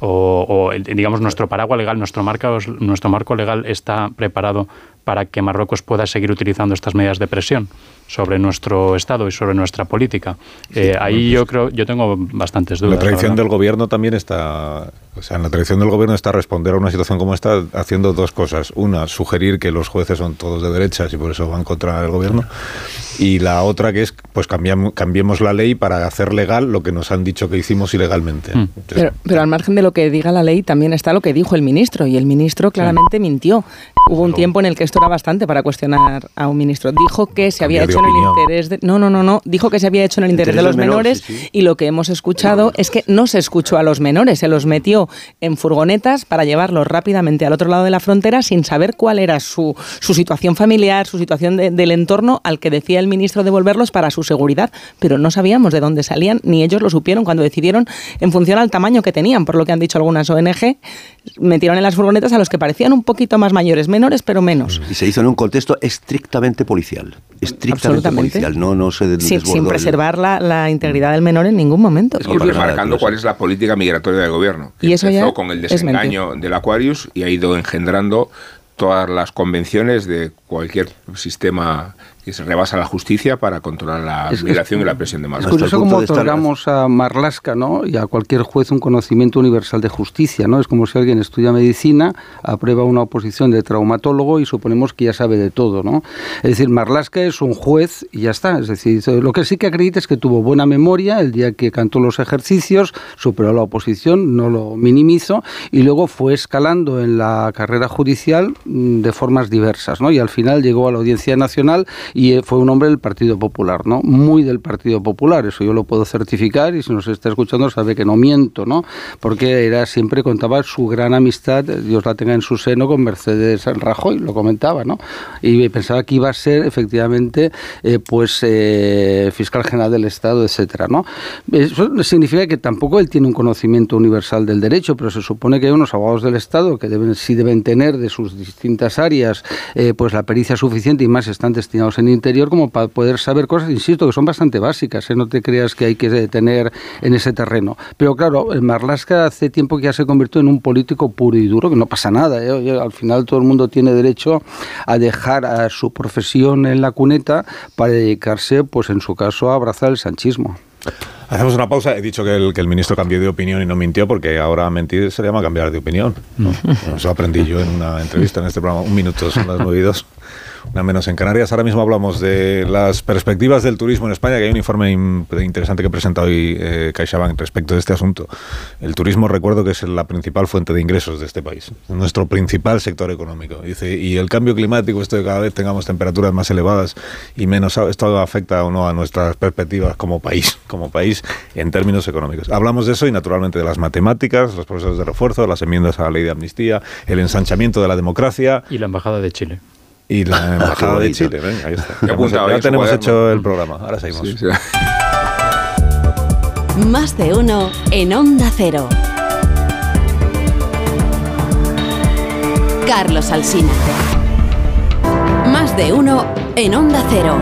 Speaker 15: o, digamos nuestro paraguas legal, nuestro marco, nuestro marco legal está preparado para que Marruecos pueda seguir utilizando estas medidas de presión sobre nuestro Estado y sobre nuestra política. Eh, ahí yo creo, yo tengo bastantes dudas.
Speaker 1: La tradición del gobierno también está, o sea, en la tradición del gobierno está responder a una situación como esta haciendo dos cosas. Una, sugerir que los jueces son todos de derechas y por eso van contra el gobierno. Y la otra que es, pues cambiamos, cambiemos la ley para hacer legal lo que nos han dicho que hicimos ilegalmente.
Speaker 17: Mm. pero, pero, al margen de lo que diga la ley también está lo que dijo el ministro y el ministro claramente mintió. Hubo un tiempo en el que esto era bastante para cuestionar a un ministro. Dijo que se había hecho en el interés de... No, no, no, no. Dijo que se había hecho en el interés, de los menores y lo que hemos escuchado es que no se escuchó a los menores, se los metió en furgonetas para llevarlos rápidamente al otro lado de la frontera sin saber cuál era su, su situación familiar, su situación del entorno al que decía el ministro devolverlos para su seguridad, pero no sabíamos de dónde salían ni ellos lo supieron cuando decidieron en función al tamaño que tenían, por lo que han dicho algunas ONG, metieron en las furgonetas a los que parecían un poquito más mayores, menores pero menos.
Speaker 19: Y se hizo en un contexto estrictamente policial, estrictamente policial, no, no se
Speaker 17: sin, sin preservar la, la, integridad del menor en ningún momento.
Speaker 18: Es remarcando cuál es la política migratoria del gobierno.
Speaker 17: y eso
Speaker 18: empezó
Speaker 17: ya
Speaker 18: con el desengaño del Aquarius y ha ido engendrando todas las convenciones de cualquier sistema que se rebasa la justicia para controlar la migración y la presión de masas.
Speaker 21: Es curioso cómo otorgamos a Marlasca ¿no? y a cualquier juez un conocimiento universal de justicia. ¿no? Es como si alguien estudia medicina, aprueba una oposición de traumatólogo y suponemos que ya sabe de todo. ¿no? Es decir, Marlasca es un juez y ya está. Es decir, lo que sí que acredita es que tuvo buena memoria el día que cantó los ejercicios, superó la oposición, no lo minimizo, y luego fue escalando en la carrera judicial mm, de formas diversas. ¿no? Y al final llegó a la Audiencia Nacional y eh, fue un hombre del Partido Popular, ¿no? Muy del Partido Popular, eso yo lo puedo certificar y si nos está escuchando sabe que no miento, ¿no? Porque era siempre contaba su gran amistad, Dios la tenga en su seno, con Mercedes Rajoy, lo comentaba, ¿no? Y pensaba que iba a ser efectivamente eh, pues eh, fiscal general del Estado, etcétera, ¿no? Eso significa que tampoco él tiene un conocimiento universal del derecho, pero se supone que hay unos abogados del Estado que deben sí deben tener de sus distintas áreas pues la pericia suficiente y más están destinados en interior como para poder saber cosas, insisto, que son bastante básicas, ¿eh? no te creas que hay que tener en ese terreno. Pero claro, Marlaska hace tiempo que ya se convirtió en un político puro y duro, que no pasa nada, ¿eh? al final todo el mundo tiene derecho a dejar a su profesión en la cuneta para dedicarse, pues en su caso, a abrazar el sanchismo.
Speaker 1: Hacemos una pausa. He dicho que el, que el ministro cambió de opinión y no mintió, porque ahora mentir se llama cambiar de opinión. ¿no? Eso aprendí yo en una entrevista en este programa. Un minuto, son las nueve y dos una menos en Canarias. Ahora mismo hablamos de las perspectivas del turismo en España, que hay un informe interesante que presenta hoy eh, CaixaBank respecto de este asunto. El turismo, recuerdo que es la principal fuente de ingresos de este país, nuestro principal sector económico. Dice, y el cambio climático, esto de cada vez tengamos temperaturas más elevadas y menos, esto afecta o no a nuestras perspectivas como país, como país en términos económicos. Hablamos de eso y naturalmente de las matemáticas, los procesos de refuerzo, las enmiendas a la ley de amnistía, el ensanchamiento de la democracia.
Speaker 15: Y la Embajada de Chile.
Speaker 1: Y la Embajada de Chile, ven, ahí está. Ya, ya tenemos hecho el programa, ahora seguimos. Sí, sí.
Speaker 6: Más de uno en Onda Cero. Carlos Alsina. Más de uno en Onda Cero.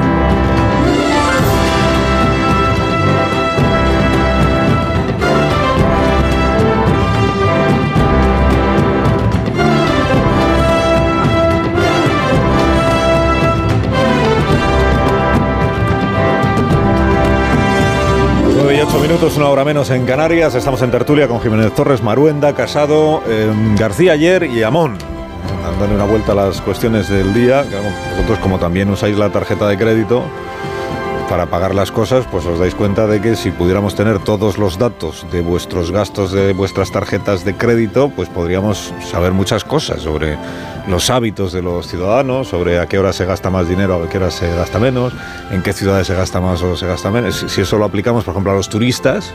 Speaker 1: Minutos, una hora menos en Canarias. Estamos en tertulia con Jiménez Torres, Maruenda, Casado, em, García ayer y Amón. Dándole una vuelta a las cuestiones del día. Vosotros, como también usáis la tarjeta de crédito para pagar las cosas, pues os dais cuenta de que si pudiéramos tener todos los datos de vuestros gastos de vuestras tarjetas de crédito, pues podríamos saber muchas cosas sobre los hábitos de los ciudadanos, sobre a qué hora se gasta más dinero, a qué hora se gasta menos, en qué ciudades se gasta más o se gasta menos. Si eso lo aplicamos, por ejemplo, a los turistas,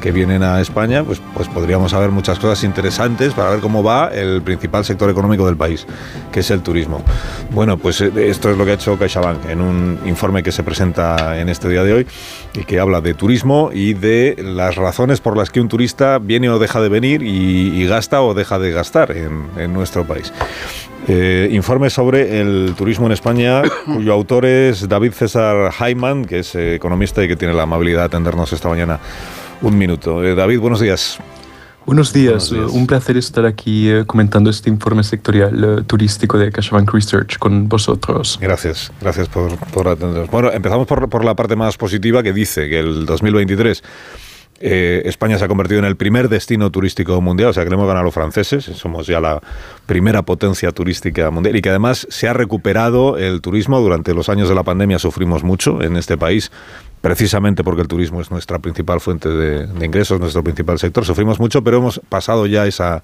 Speaker 1: que vienen a España, pues, pues podríamos saber muchas cosas interesantes para ver cómo va el principal sector económico del país, que es el turismo. Bueno, pues eh, esto es lo que ha hecho CaixaBank en un informe que se presenta en este día de hoy y que habla de turismo y de las razones por las que un turista viene o deja de venir y, gasta o deja de gastar en, nuestro país. Eh, informe sobre el turismo en España, cuyo autor es David César Hyman, que es eh, economista y que tiene la amabilidad de atendernos esta mañana un minuto. Eh, David, buenos días.
Speaker 22: Buenos días. un placer estar aquí eh, comentando este informe sectorial eh, turístico de CaixaBank Research con vosotros.
Speaker 1: Gracias, gracias por, por atendernos. Bueno, empezamos por, por la parte más positiva que dice que el 2023 eh, España se ha convertido en el primer destino turístico mundial, o sea que le hemos ganado a los franceses, somos ya la primera potencia turística mundial y que además se ha recuperado el turismo. Durante los años de la pandemia sufrimos mucho en este país, precisamente porque el turismo es nuestra principal fuente de, ingresos, nuestro principal sector. Sufrimos mucho, pero hemos pasado ya esa,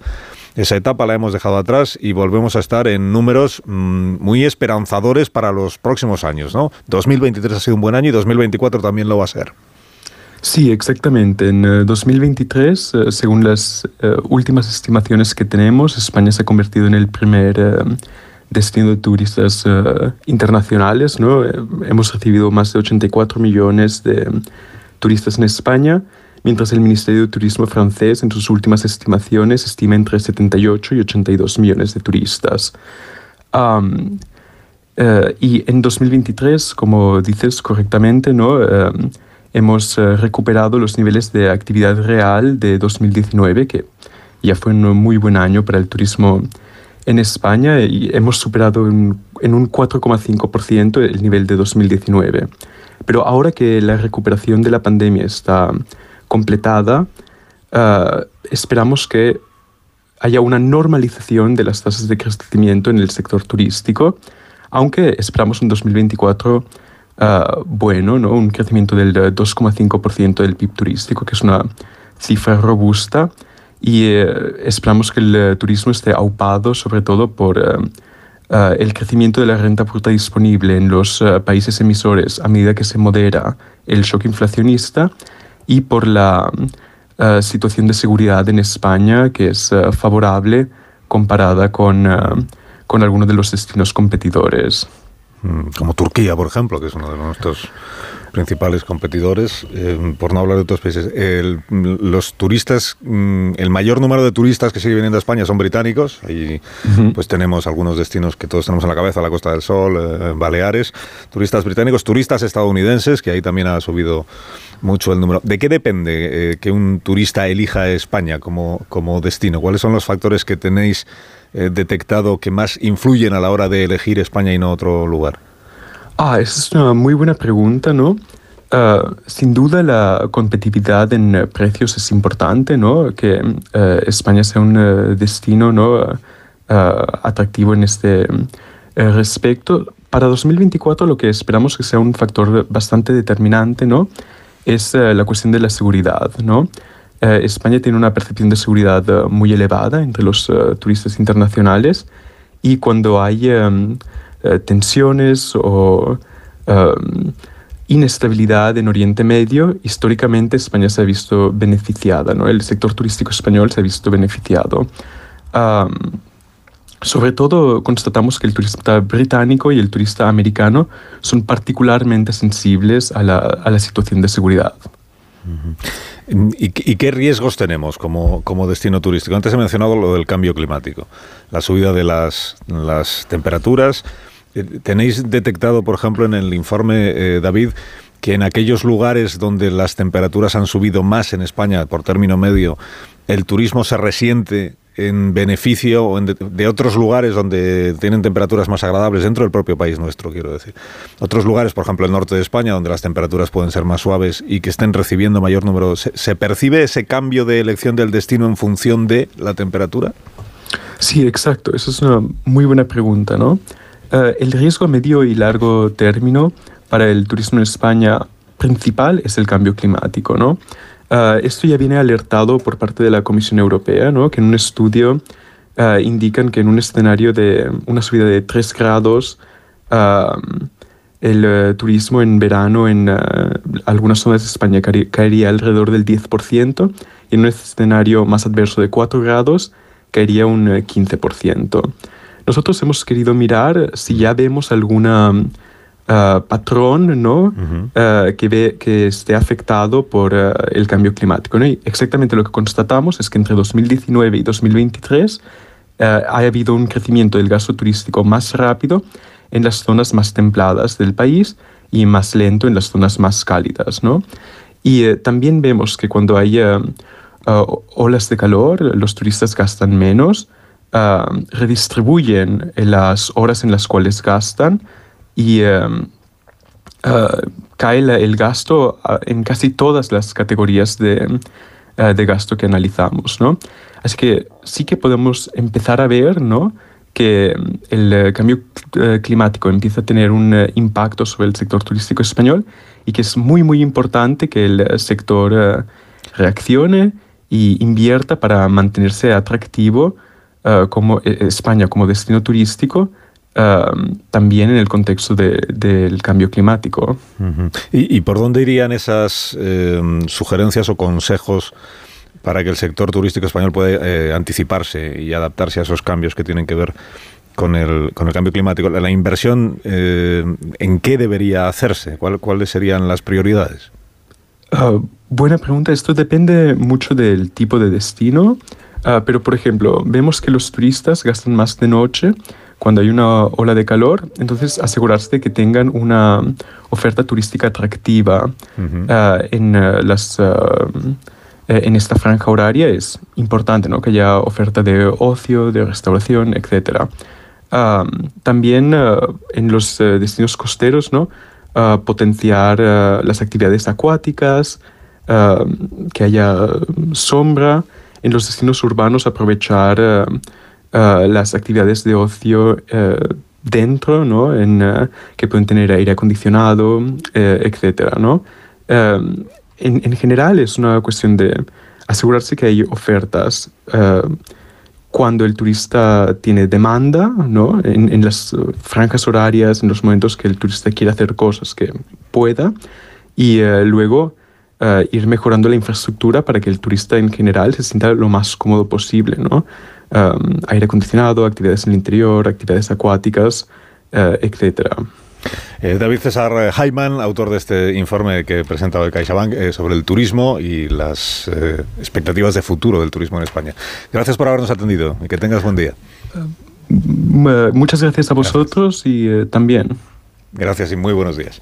Speaker 1: esa etapa, la hemos dejado atrás y volvemos a estar en números mm, muy esperanzadores para los próximos años. ¿no? 2023 ha sido un buen año y 2024 también lo va a ser.
Speaker 22: Sí, exactamente. En 2023, eh, eh, según las eh, últimas estimaciones que tenemos, España se ha convertido en el primer destino de turistas internacionales. ¿no? hemos recibido más de 84 millones de turistas en España, mientras el Ministerio de Turismo francés en sus últimas estimaciones estima entre 78 y 82 millones de turistas. y en 2023, como dices correctamente, ¿no? hemos eh, recuperado los niveles de actividad real de 2019, que ya fue un muy buen año para el turismo en España hemos superado en, un 4,5% el nivel de 2019. Pero ahora que la recuperación de la pandemia está completada, eh, esperamos que haya una normalización de las tasas de crecimiento en el sector turístico, aunque esperamos un 2024 Ah, bueno, ¿no? un crecimiento del 2,5% del PIB turístico, que es una cifra robusta, y eh, esperamos que el eh, turismo esté aupado sobre todo por eh, el crecimiento de la renta bruta disponible en los países emisores a medida que se modera el shock inflacionista y por la situación de seguridad en España, que es favorable comparada con, con algunos de los destinos competidores.
Speaker 1: Mm, como Turquía, por ejemplo, que es uno de nuestros principales competidores, eh, por no hablar de otros países. los turistas, mm, el mayor número de turistas que sigue viniendo a España son británicos. y pues tenemos algunos destinos que todos tenemos en la cabeza, la Costa del Sol, eh, Baleares, turistas británicos, turistas estadounidenses, que ahí también ha subido mucho el número. ¿De qué depende eh, que un turista elija España como, como destino? ¿Cuáles son los factores que tenéis eh, detectado que más influyen a la hora de elegir España y no otro lugar?
Speaker 22: Ah, esa es una muy buena pregunta, ¿no? Ah, sin duda la competitividad en precios es importante, ¿no? Que eh, España sea un eh, destino, ¿no? Ah, atractivo en este respecto. Para 2024 lo que esperamos que sea un factor bastante determinante, ¿no? Es la cuestión de la seguridad, ¿no? Eh, España tiene una percepción de seguridad eh, muy elevada entre los eh, turistas internacionales y cuando hay em, tensiones o em, inestabilidad en Oriente Medio, históricamente España se ha visto beneficiada, ¿no? el sector turístico español se ha visto beneficiado. sobre todo constatamos que el turista británico y el turista americano son particularmente sensibles a la, a la situación de seguridad.
Speaker 1: ¿Y, qué riesgos tenemos como, como, destino turístico? Antes he mencionado lo del cambio climático, la subida de las, las temperaturas. ¿Tenéis detectado, por ejemplo, en el informe, eh, David, que en aquellos lugares donde las temperaturas han subido más en España por término medio, el turismo se resiente en beneficio de, otros lugares donde tienen temperaturas más agradables dentro del propio país nuestro, quiero decir. Otros lugares, por ejemplo, el norte de España, donde las temperaturas pueden ser más suaves y que estén recibiendo mayor número. ¿Se, percibe ese cambio de elección del destino en función de la temperatura?
Speaker 22: Sí, exacto. Esa es una muy buena pregunta, ¿no? Eh, el riesgo a medio y largo término para el turismo en España principal es el cambio climático, ¿no? Ah, esto ya viene alertado por parte de la Comisión Europea, ¿no? que en un estudio uh, indican que en un escenario de una subida de 3 grados, uh, el turismo en verano en algunas zonas de España caería alrededor del 10%, y en un escenario más adverso de 4 grados caería un 15%. Nosotros hemos querido mirar si ya vemos alguna Uh, patrón ¿no? Uh, que, ve, que esté afectado por uh, el cambio climático. ¿no? Y exactamente lo que constatamos es que entre 2019 y 2023 ha habido un crecimiento del gasto turístico más rápido en las zonas más templadas del país y más lento en las zonas más cálidas. ¿no? Y también vemos que cuando hay olas de calor, los turistas gastan menos, redistribuyen las horas en las cuales gastan y cae el gasto en casi todas las categorías de, de gasto que analizamos. ¿no? Así que sí que podemos empezar a ver ¿no? que el eh, cambio eh, climático empieza a tener un eh, impacto sobre el sector turístico español y que es muy, muy importante que el sector reaccione y invierta para mantenerse atractivo como España como destino turístico también en el contexto del cambio climático.
Speaker 1: ¿Y, por dónde irían esas sugerencias o consejos para que el sector turístico español pueda eh, anticiparse y adaptarse a esos cambios que tienen que ver con el, con el cambio climático. La, inversión, eh, ¿en qué debería hacerse? ¿Cuáles serían las prioridades?
Speaker 22: Ah, buena pregunta. Esto depende mucho del tipo de destino. Ah, pero, por ejemplo, vemos que los turistas gastan más de noche cuando hay una ola de calor, entonces asegurarse de que tengan una oferta turística atractiva ah, en las eh, en esta franja horaria es importante ¿no? que haya oferta de ocio, de restauración, etc. también en los eh, destinos costeros, ¿no? potenciar las actividades acuáticas, que haya sombra. En los destinos urbanos aprovechar las actividades de ocio dentro, ¿no? en, que pueden tener aire acondicionado, etc. ¿no? en, general es una cuestión de asegurarse que hay ofertas eh, cuando el turista tiene demanda, ¿no? En, las franjas horarias, en los momentos que el turista quiere hacer cosas que pueda, y eh, luego eh, ir mejorando la infraestructura para que el turista en general se sienta lo más cómodo posible, ¿no? aire acondicionado, actividades en el interior, actividades acuáticas, etcétera.
Speaker 1: Eh, David César Jaiman, autor de este informe que presenta hoy CaixaBank eh, sobre el turismo y las eh, expectativas de futuro del turismo en España. Gracias por habernos atendido y que tengas buen día.
Speaker 22: muchas gracias a vosotros y también.
Speaker 1: Gracias y muy buenos días.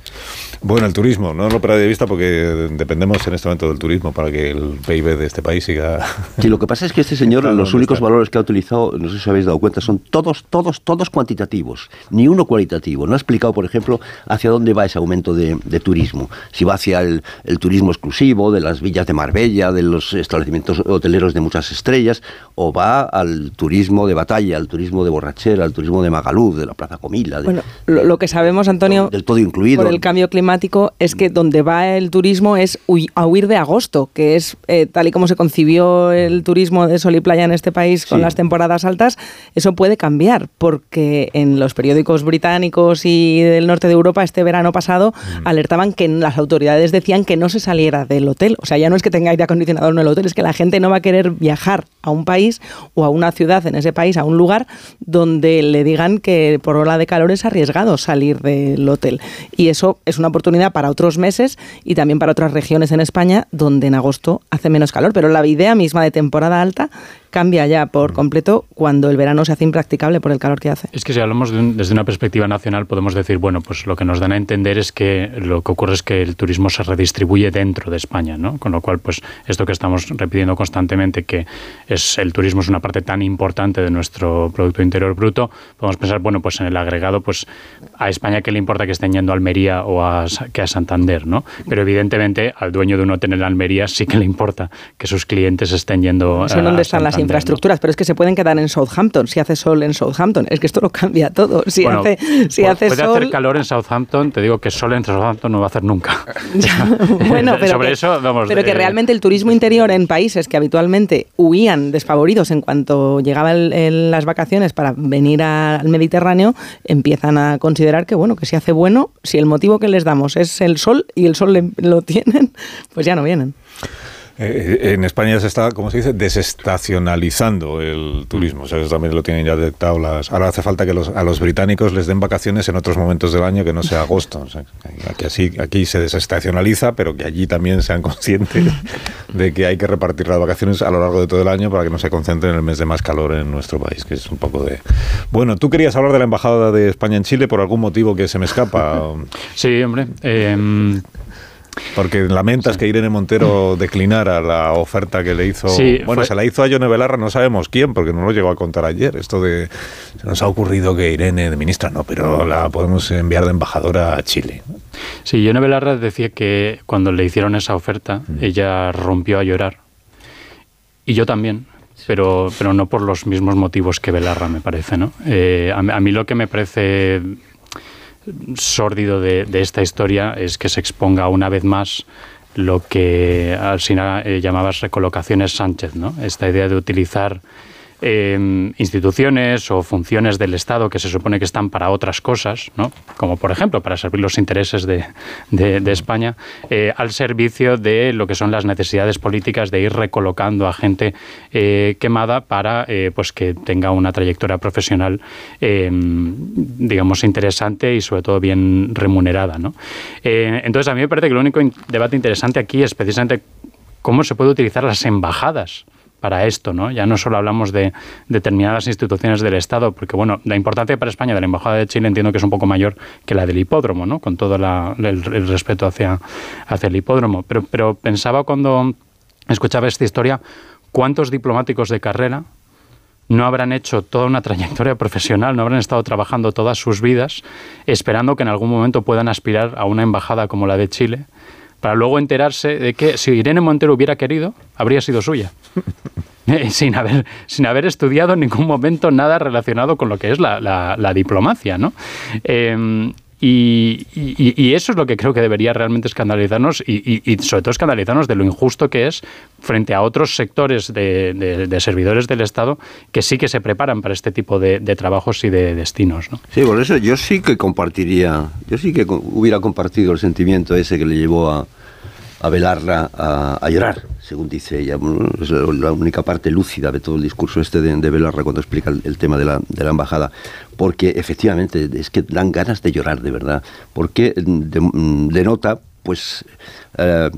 Speaker 1: Bueno, el turismo, no lo perdáis de vista porque dependemos en este momento del turismo para que el PIB de este país siga.
Speaker 19: Sí, lo que pasa es que este señor, los únicos valores que ha utilizado, no sé si os habéis dado cuenta, son todos, todos, todos cuantitativos, ni uno cualitativo. No ha explicado, por ejemplo, hacia dónde va ese aumento de, turismo. Si va hacia el, turismo exclusivo, de las villas de Marbella, de los establecimientos hoteleros de muchas estrellas, o va al turismo de batalla, al turismo de borrachera, al turismo de Magaluf, de la Plaza Comila.
Speaker 17: bueno, lo, que sabemos, Antonio,
Speaker 19: del todo incluido.
Speaker 17: por el cambio climático es que donde va el turismo es a huir de agosto, que es eh, tal y como se concibió el turismo de sol y playa en este país con las temporadas altas, eso puede cambiar, porque en los periódicos británicos y del norte de Europa este verano pasado mm. alertaban que las autoridades decían que no se saliera del hotel. O sea, ya no es que tenga aire acondicionado en el hotel, es que la gente no va a querer viajar a un país o a una ciudad en ese país, a un lugar donde le digan que por ola de calor es arriesgado salir del hotel. Y eso es una oportunidad para otros meses y también para otras regiones en España donde en agosto hace menos calor. Pero la idea misma de temporada alta cambia ya por completo cuando el verano se hace impracticable por el calor que hace.
Speaker 15: Es que si hablamos desde una perspectiva nacional podemos decir, bueno, pues lo que nos dan a entender es que lo que ocurre es que el turismo se redistribuye dentro de España, ¿no? Con lo cual, pues esto que estamos repitiendo constantemente, que es el turismo es una parte tan importante de nuestro Producto Interior Bruto, podemos pensar, bueno, pues en el agregado, pues a España qué le importa que estén yendo a Almería o a, que a Santander, ¿no? Pero evidentemente al dueño de un hotel en Almería sí que le importa que sus clientes estén yendo
Speaker 17: a, están las infraestructuras, pero es que se pueden quedar en Southampton, si hace sol en Southampton, es que esto lo cambia todo. Si hace, si hace
Speaker 15: puede hacer calor en Southampton, te digo que sol en Southampton no va a hacer nunca.
Speaker 17: bueno, pero, que, eso, pero que realmente el turismo interior en países que habitualmente huían desfavoridos en cuanto llegaban las vacaciones para venir al Mediterráneo, empiezan a considerar que bueno, que si hace bueno, si el motivo que les damos es el sol y el sol lo tienen, pues ya no vienen.
Speaker 1: Eh, en España se está, como se dice, desestacionalizando el turismo. O sea, eso también lo tienen ya detectado. Las, ahora hace falta que a los británicos les den vacaciones en otros momentos del año que no sea agosto. O sea, aquí, así, aquí se desestacionaliza, pero que allí también sean conscientes de que hay que repartir las vacaciones a lo largo de todo el año para que no se concentren en el mes de más calor en nuestro país, que es un poco de... Bueno, tú querías hablar de la Embajada de España en Chile por algún motivo que se me escapa.
Speaker 15: Sí, hombre. Eh,
Speaker 1: Porque lamentas que Irene Montero declinara la oferta que le hizo.
Speaker 15: Sí,
Speaker 1: bueno,
Speaker 15: fue-
Speaker 1: se la hizo a Yone Belarra, no sabemos quién, porque no lo llegó a contar ayer. Esto de. Se nos ha ocurrido que Irene, de ministra, no, pero la podemos enviar de embajadora a Chile.
Speaker 15: Sí, Yone Belarra decía que cuando le hicieron esa oferta, ella rompió a llorar. Y yo también, pero, pero no por los mismos motivos que Belarra, me parece. ¿no? Eh, a, a mí lo que me parece sórdido de, esta historia es que se exponga una vez más lo que Alsina eh, llamabas recolocaciones Sánchez, ¿no? Esta idea de utilizar instituciones o funciones del Estado que se supone que están para otras cosas, ¿no? como por ejemplo para servir los intereses de, España, eh, al servicio de lo que son las necesidades políticas de ir recolocando a gente eh, quemada para eh, pues que tenga una trayectoria profesional, eh, digamos, interesante y sobre todo bien remunerada. ¿no? Entonces a mí me parece que el único debate interesante aquí es precisamente cómo se puede utilizar las embajadas para esto, ¿no? Ya no solo hablamos de determinadas instituciones del Estado, porque bueno, la importancia para España de la Embajada de Chile entiendo que es un poco mayor que la del hipódromo, ¿no? Con todo la- el, respeto hacia, hacia el hipódromo. Pero, pero pensaba cuando escuchaba esta historia, ¿cuántos diplomáticos de carrera no habrán hecho toda una trayectoria profesional, no habrán estado trabajando todas sus vidas, esperando que en algún momento puedan aspirar a una embajada como la de Chile, para luego enterarse de que si Irene Montero hubiera querido, habría sido suya. Eh, sin, haber, sin haber estudiado en ningún momento nada relacionado con lo que es la, la- la diplomacia, ¿no? Eh, y, eso es lo que creo que debería realmente escandalizarnos y, sobre todo escandalizarnos de lo injusto que es frente a otros sectores de, servidores del Estado que sí que se preparan para este tipo de, trabajos y de destinos. ¿no?
Speaker 19: Sí, por eso yo sí que compartiría, yo sí que hubiera compartido el sentimiento ese que le llevó a, a Belarra a, a llorar, según dice ella. Es la única parte lúcida de todo el discurso este de, de Belarra cuando explica el, tema de la, de la embajada. Porque efectivamente es que dan ganas de llorar, de verdad. Porque mm, mm, denota, pues, eh,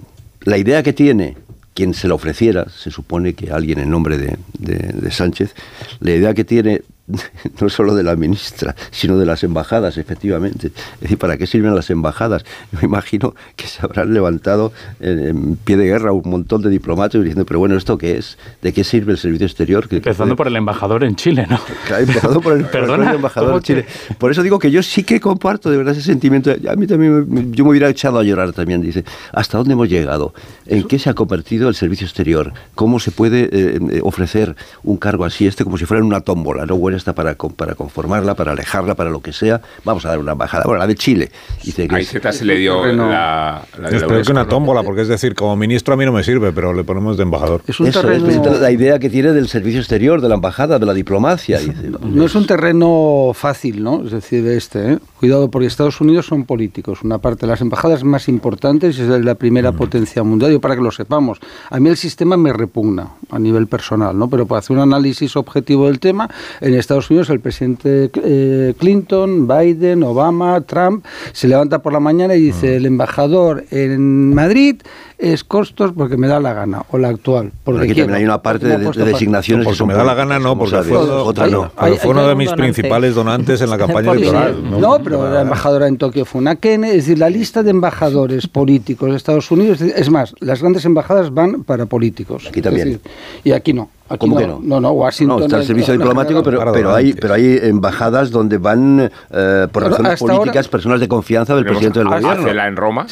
Speaker 19: la idea que tiene quien se la ofreciera, se supone que alguien en nombre de- de Sánchez, la idea que tiene no solo de la ministra, sino de las embajadas, efectivamente. Es decir, ¿para qué sirven las embajadas? Yo me imagino que se habrán levantado en, en pie de guerra un montón de diplomáticos diciendo, pero bueno, ¿esto qué es? ¿De qué sirve el servicio exterior?
Speaker 15: Empezando por el embajador en Chile, ¿no?
Speaker 19: Claro, empezando por el,
Speaker 15: Perdona,
Speaker 19: embajador
Speaker 15: ¿cómo
Speaker 19: de Chile. Por eso digo que yo sí que comparto de verdad ese sentimiento. A mí también, me- yo me hubiera echado a llorar también. Dice, ¿hasta dónde hemos llegado? ¿En qué se ha convertido el servicio exterior? ¿Cómo se puede eh, eh, ofrecer un cargo así, este, como si fuera una tómbola? ¿no? Bueno, para, con- para conformarla, para alejarla, para lo que sea. Vamos a dar una embajada. Bueno, la de Chile. Dice que
Speaker 18: se le dio la, la de
Speaker 1: Es que una tómbola, porque es decir, como ministro a mí no me sirve, pero le ponemos de embajador.
Speaker 21: Es un
Speaker 19: Eso,
Speaker 21: terreno-
Speaker 19: es la idea que tiene del servicio exterior, de la embajada, de la diplomacia. Dice,
Speaker 21: No es un terreno fácil, ¿no? Es decir, este, ¿eh? Cuidado, porque Estados Unidos son políticos. Una parte de las embajadas más importantes es la primera potencia mundial. Yo para que lo sepamos. A mí el sistema me repugna a nivel personal, ¿no? Pero para hacer un análisis objetivo del tema, en Estados Unidos el presidente eh, Clinton, Biden, Obama, Trump, se levanta por la mañana y dice, el embajador en Madrid es costos porque me da la gana, o la actual. Porque
Speaker 19: Aquí
Speaker 21: quiero,
Speaker 19: también hay una parte de, de designaciones
Speaker 1: porque
Speaker 19: que
Speaker 1: me da la gana, no, porque fue,
Speaker 19: otra no.
Speaker 1: pero fue uno de mis
Speaker 17: donante.
Speaker 1: principales donantes en la campaña electoral.
Speaker 21: No, pero la embajadora en Tokio fue una Kennedy. Es decir, la lista de embajadores políticos de Estados Unidos, es más, las grandes embajadas van para políticos.
Speaker 19: Aquí también.
Speaker 21: Decir, y aquí no. Aquí
Speaker 19: ¿Cómo
Speaker 21: no,
Speaker 19: que no?
Speaker 21: No, no, Washington.
Speaker 19: No, está el servicio diplomático, pero, pero, hay, pero hay embajadas donde van, eh, por razones
Speaker 21: ahora-
Speaker 19: políticas, personas de confianza del presidente del gobierno.
Speaker 18: En Roma.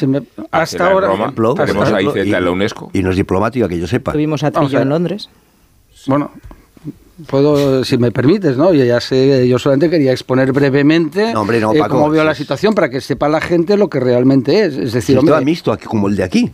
Speaker 21: Hasta
Speaker 18: en
Speaker 21: ahora-
Speaker 18: Roma.
Speaker 19: Ejemplo, y-
Speaker 18: en la UNESCO.
Speaker 19: Y no es diplomática, que yo sepa.
Speaker 17: Tuvimos a Trillo en Londres.
Speaker 21: Bueno, puedo, si me permites, ¿no? Yo ya sé, yo solamente quería exponer brevemente
Speaker 19: No, hombre, no,
Speaker 21: eh, cómo veo
Speaker 19: sí.
Speaker 21: la situación para que sepa la gente lo que realmente es. Es decir,
Speaker 19: Sistema
Speaker 21: hombre,
Speaker 19: mixto, aquí, como el de aquí.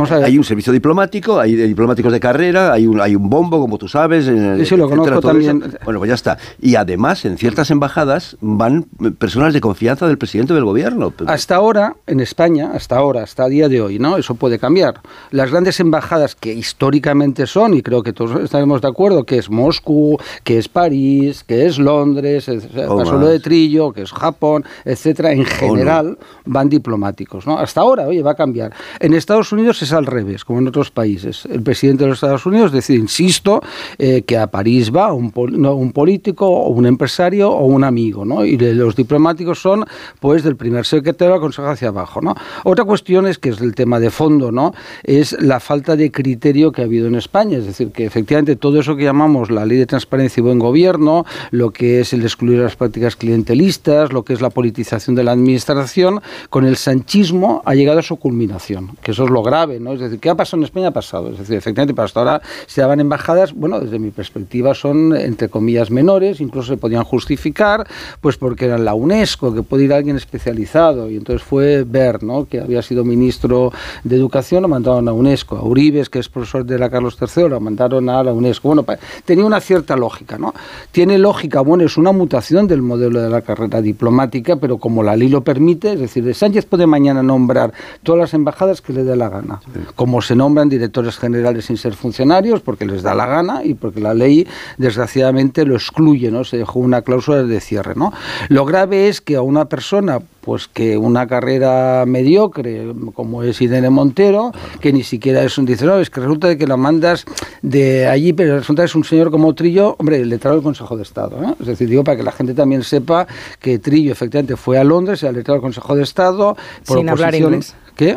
Speaker 21: Vamos a ver.
Speaker 19: Hay un servicio diplomático, hay diplomáticos de carrera, hay un, hay un bombo, como tú sabes. eh,
Speaker 21: Sí, sí, lo conozco
Speaker 19: eso. Bueno, pues ya está. Y además, en ciertas embajadas van eh, personas de confianza del presidente del gobierno.
Speaker 21: Hasta ahora, en España, hasta ahora, hasta el día de hoy, ¿no? Eso puede cambiar. Las grandes embajadas que históricamente son, y creo que todos estaremos de acuerdo, que es Moscú, que es París, que es Londres, es-
Speaker 19: O
Speaker 21: pasó
Speaker 19: más.
Speaker 21: lo de Trillo, que es Japón, etcétera, en general van diplomáticos, ¿no? Hasta ahora, oye, va a cambiar. En Estados Unidos es al revés, como en otros países. El presidente de los Estados Unidos decide, insisto, eh, que a París va un, político o un empresario o un amigo, ¿no? Y los diplomáticos son, pues, del primer secretario al consejo hacia abajo, ¿no? Otra cuestión es que es el tema de fondo, ¿no? Es la falta de criterio que ha habido en España, es decir, que efectivamente todo eso que llamamos la ley de transparencia y buen gobierno, lo que es el excluir las prácticas clientelistas, lo que es la politización de la administración, con el sanchismo ha llegado a su culminación, que eso es lo grave, ¿no? Es decir, ¿qué ha pasado en España? Ha pasado. Es decir, efectivamente, hasta ahora se daban embajadas, bueno, desde mi perspectiva son, entre comillas, menores, incluso se podían justificar, pues porque eran la UNESCO, que puede ir alguien especializado, y entonces fue Ver, ¿no? Que había sido ministro de Educación, lo mandaron a UNESCO, a Uribes, que es profesor de la Carlos III, lo mandaron a la UNESCO. Bueno, tenía una cierta lógica, ¿no? Tiene lógica, bueno, es una mutación del modelo de la carrera diplomática, pero como la ley lo permite, es decir, Sánchez puede mañana nombrar todas las embajadas que le dé la gana, como se nombran directores generales sin ser funcionarios, porque les da la gana y porque la ley, desgraciadamente, lo excluye, ¿no? Se dejó una cláusula de cierre, ¿no? Lo grave es que a una persona pues que una carrera mediocre como es Irene Montero, que ni siquiera es un dice, no, es que resulta de que la mandas de allí, pero resulta que es un señor como Trillo, hombre, letrado del Consejo de Estado. ¿eh? Es decir, digo para que la gente también sepa que Trillo efectivamente fue a Londres, al letrado del Consejo de Estado,
Speaker 17: por Sin hablar inglés.
Speaker 21: ¿Qué?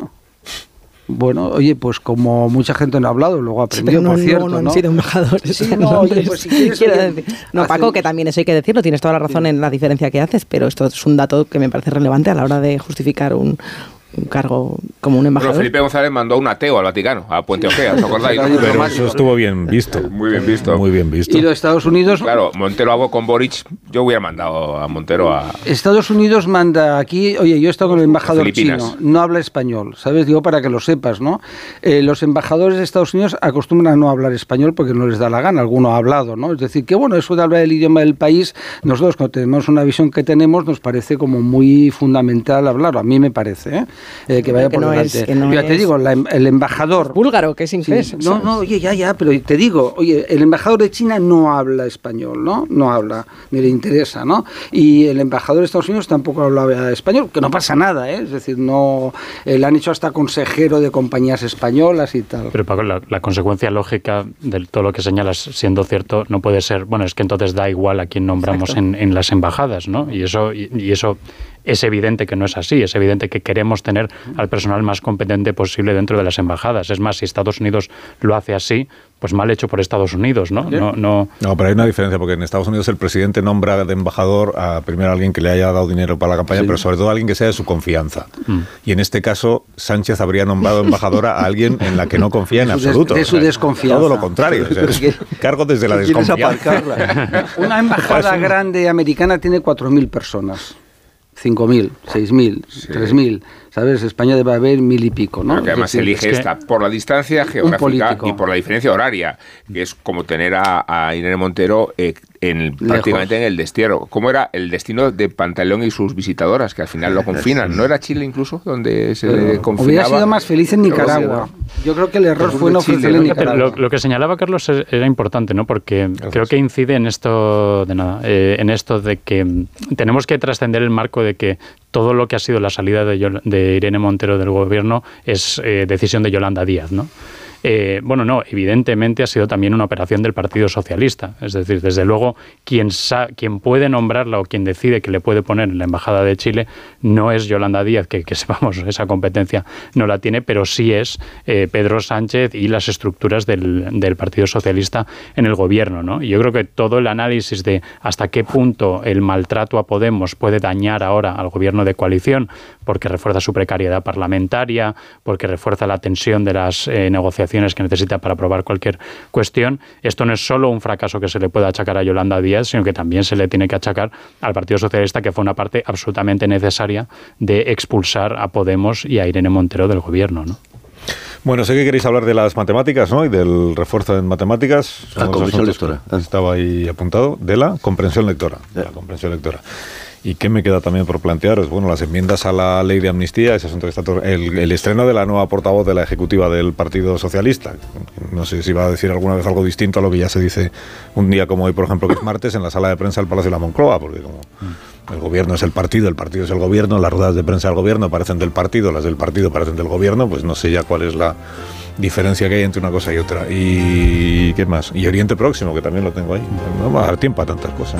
Speaker 21: Bueno, oye, pues como mucha gente no ha hablado, luego aprendió, por cierto,
Speaker 17: no,
Speaker 21: no,
Speaker 17: han sido embajadores. Sí, no, oye, pues si quieres, decir, no, Paco, que también eso hay que decirlo, tienes toda la razón en la diferencia que haces, pero esto es un dato que me parece relevante a la hora de justificar un, un cargo como un embajador.
Speaker 18: Pero Felipe González mandó un ateo al Vaticano, a Puente Ojea, ¿os acordáis?
Speaker 1: Pero eso estuvo bien visto.
Speaker 18: Muy bien visto.
Speaker 1: Muy bien visto.
Speaker 21: ¿Y los Estados Unidos?
Speaker 18: Claro, Montero hago con Boric, yo hubiera mandado a Montero a...
Speaker 21: Estados Unidos manda aquí, oye, yo he estado con el embajador chino, no habla español, ¿sabes? Digo para que lo sepas, ¿no? Eh, los embajadores de Estados Unidos acostumbran a no hablar español porque no les da la gana, alguno ha hablado, ¿no? Es decir, que bueno, eso de hablar el idioma del país, nosotros cuando tenemos una visión que tenemos, nos parece como muy fundamental hablarlo, a mí me parece, ¿eh? Eh que vaya por no es, que no ya te digo, el embajador...
Speaker 17: búlgaro, que es inglés.
Speaker 21: no, no, oye, ya, ya, pero te digo, oye, el embajador de China no habla español, ¿no? No habla, ni le interesa, ¿no? Y el embajador de Estados Unidos tampoco habla español, que no pasa nada, ¿eh? Es decir, no... Eh, le han hecho hasta consejero de compañías españolas y tal.
Speaker 15: Pero Paco, la, la consecuencia lógica de todo lo que señalas siendo cierto no puede ser, bueno, es que entonces da igual a quién nombramos en, en, las embajadas, ¿no? Y eso, y, y eso es evidente que no es así, es evidente que queremos tener al personal más competente posible dentro de las embajadas. Es más, si Estados Unidos lo hace así, pues mal hecho por Estados Unidos, ¿no? No, no,
Speaker 1: no pero hay una diferencia, porque en Estados Unidos el presidente nombra de embajador a primero a alguien que le haya dado dinero para la campaña, pero sobre todo a alguien que sea de su confianza. Mm. Y en este caso, Sánchez habría nombrado embajadora a alguien en la que no confía en absoluto.
Speaker 21: De su desconfianza.
Speaker 1: Todo lo contrario. cargo desde la desconfianza.
Speaker 21: Una embajada grande americana tiene 4.000 personas. 5.000, 6.000, 3.000. ¿Sabes? España debe haber mil y pico, ¿no?
Speaker 18: que además elige esta por la distancia geográfica y por la diferencia horaria, que es como tener a, Irene Montero eh, en, prácticamente en el destierro. ¿Cómo era el destino de Pantaleón y sus visitadoras, que al final lo confinan? ¿No era Chile incluso donde se Pero confinaba?
Speaker 21: Hubiera sido más feliz en Nicaragua. Yo creo que el error fue no ofrecerle en Nicaragua.
Speaker 15: Lo, que señalaba Carlos era importante, ¿no? Porque creo que incide en esto de nada, eh, en esto de que tenemos que trascender el marco de que todo lo que ha sido la salida de, Irene Montero del gobierno es eh, decisión de Yolanda Díaz, ¿no? Eh, bueno, no, evidentemente ha sido también una operación del Partido Socialista. Es decir, desde luego, quien, quien puede nombrarla o quien decide que le puede poner en la Embajada de Chile no es Yolanda Díaz, que, que sepamos, esa competencia no la tiene, pero sí es eh, Pedro Sánchez y las estructuras del, Partido Socialista en el gobierno. ¿no? Yo creo que todo el análisis de hasta qué punto el maltrato a Podemos puede dañar ahora al gobierno de coalición, porque refuerza su precariedad parlamentaria, porque refuerza la tensión de las eh, negociaciones que necesita para aprobar cualquier cuestión. Esto no es solo un fracaso que se le puede achacar a Yolanda Díaz, sino que también se le tiene que achacar al Partido Socialista, que fue una parte absolutamente necesaria de expulsar a Podemos y a Irene Montero del gobierno. ¿no?
Speaker 1: Bueno, sé que queréis hablar de las matemáticas, ¿no? Y del refuerzo en matemáticas.
Speaker 19: La comprensión lectora.
Speaker 1: Estaba ahí apuntado. De la comprensión lectora. De la comprensión lectora. ¿Y qué me queda también por plantearos? Bueno, las enmiendas a la ley de amnistía, ese asunto que está el, el, estreno de la nueva portavoz de la ejecutiva del Partido Socialista. No sé si va a decir alguna vez algo distinto a lo que ya se dice un día como hoy, por ejemplo, que es martes, en la sala de prensa del Palacio de la Moncloa, porque como El gobierno es el partido, el partido es el gobierno, las ruedas de prensa del gobierno parecen del partido, las del partido parecen del gobierno, pues no sé ya cuál es la diferencia que hay entre una cosa y otra. Y qué más. Y Oriente Próximo, que también lo tengo ahí. No va a dar tiempo a tantas cosas.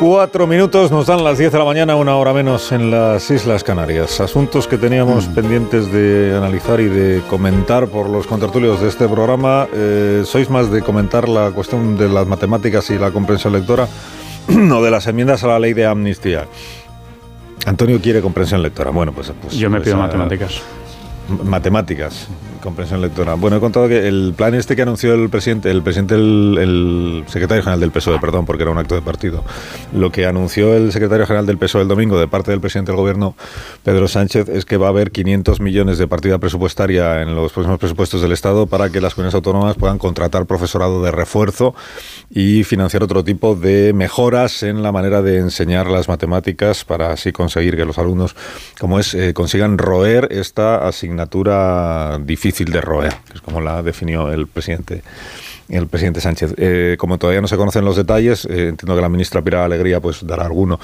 Speaker 1: Cuatro minutos nos dan las 10 de la mañana, una hora menos en las Islas Canarias. Asuntos que teníamos mm. pendientes de analizar y de comentar por los contertulios de este programa. Eh, ¿Sois más de comentar la cuestión de las matemáticas y la comprensión lectora o de las enmiendas a la ley de amnistía? Antonio quiere comprensión lectora. Bueno, pues... pues
Speaker 15: Yo me
Speaker 1: pues,
Speaker 15: pido matemáticas.
Speaker 1: Matemáticas comprensión lectora. Bueno, he contado que el plan este que anunció el presidente, el presidente, el, secretario general del PSOE, perdón, porque era un acto de partido, lo que anunció el secretario general del PSOE el domingo de parte del presidente del gobierno, Pedro Sánchez, es que va a haber 500 millones de partida presupuestaria en los próximos presupuestos del Estado para que las comunidades autónomas puedan contratar profesorado de refuerzo y financiar otro tipo de mejoras en la manera de enseñar las matemáticas para así conseguir que los alumnos, como es, eh, consigan roer esta asignatura difícil difícil de roer, que es como la definió el presidente el presidente Sánchez. Eh, como todavía no se conocen los detalles, eh, entiendo que la ministra Pilar Alegría pues dará alguno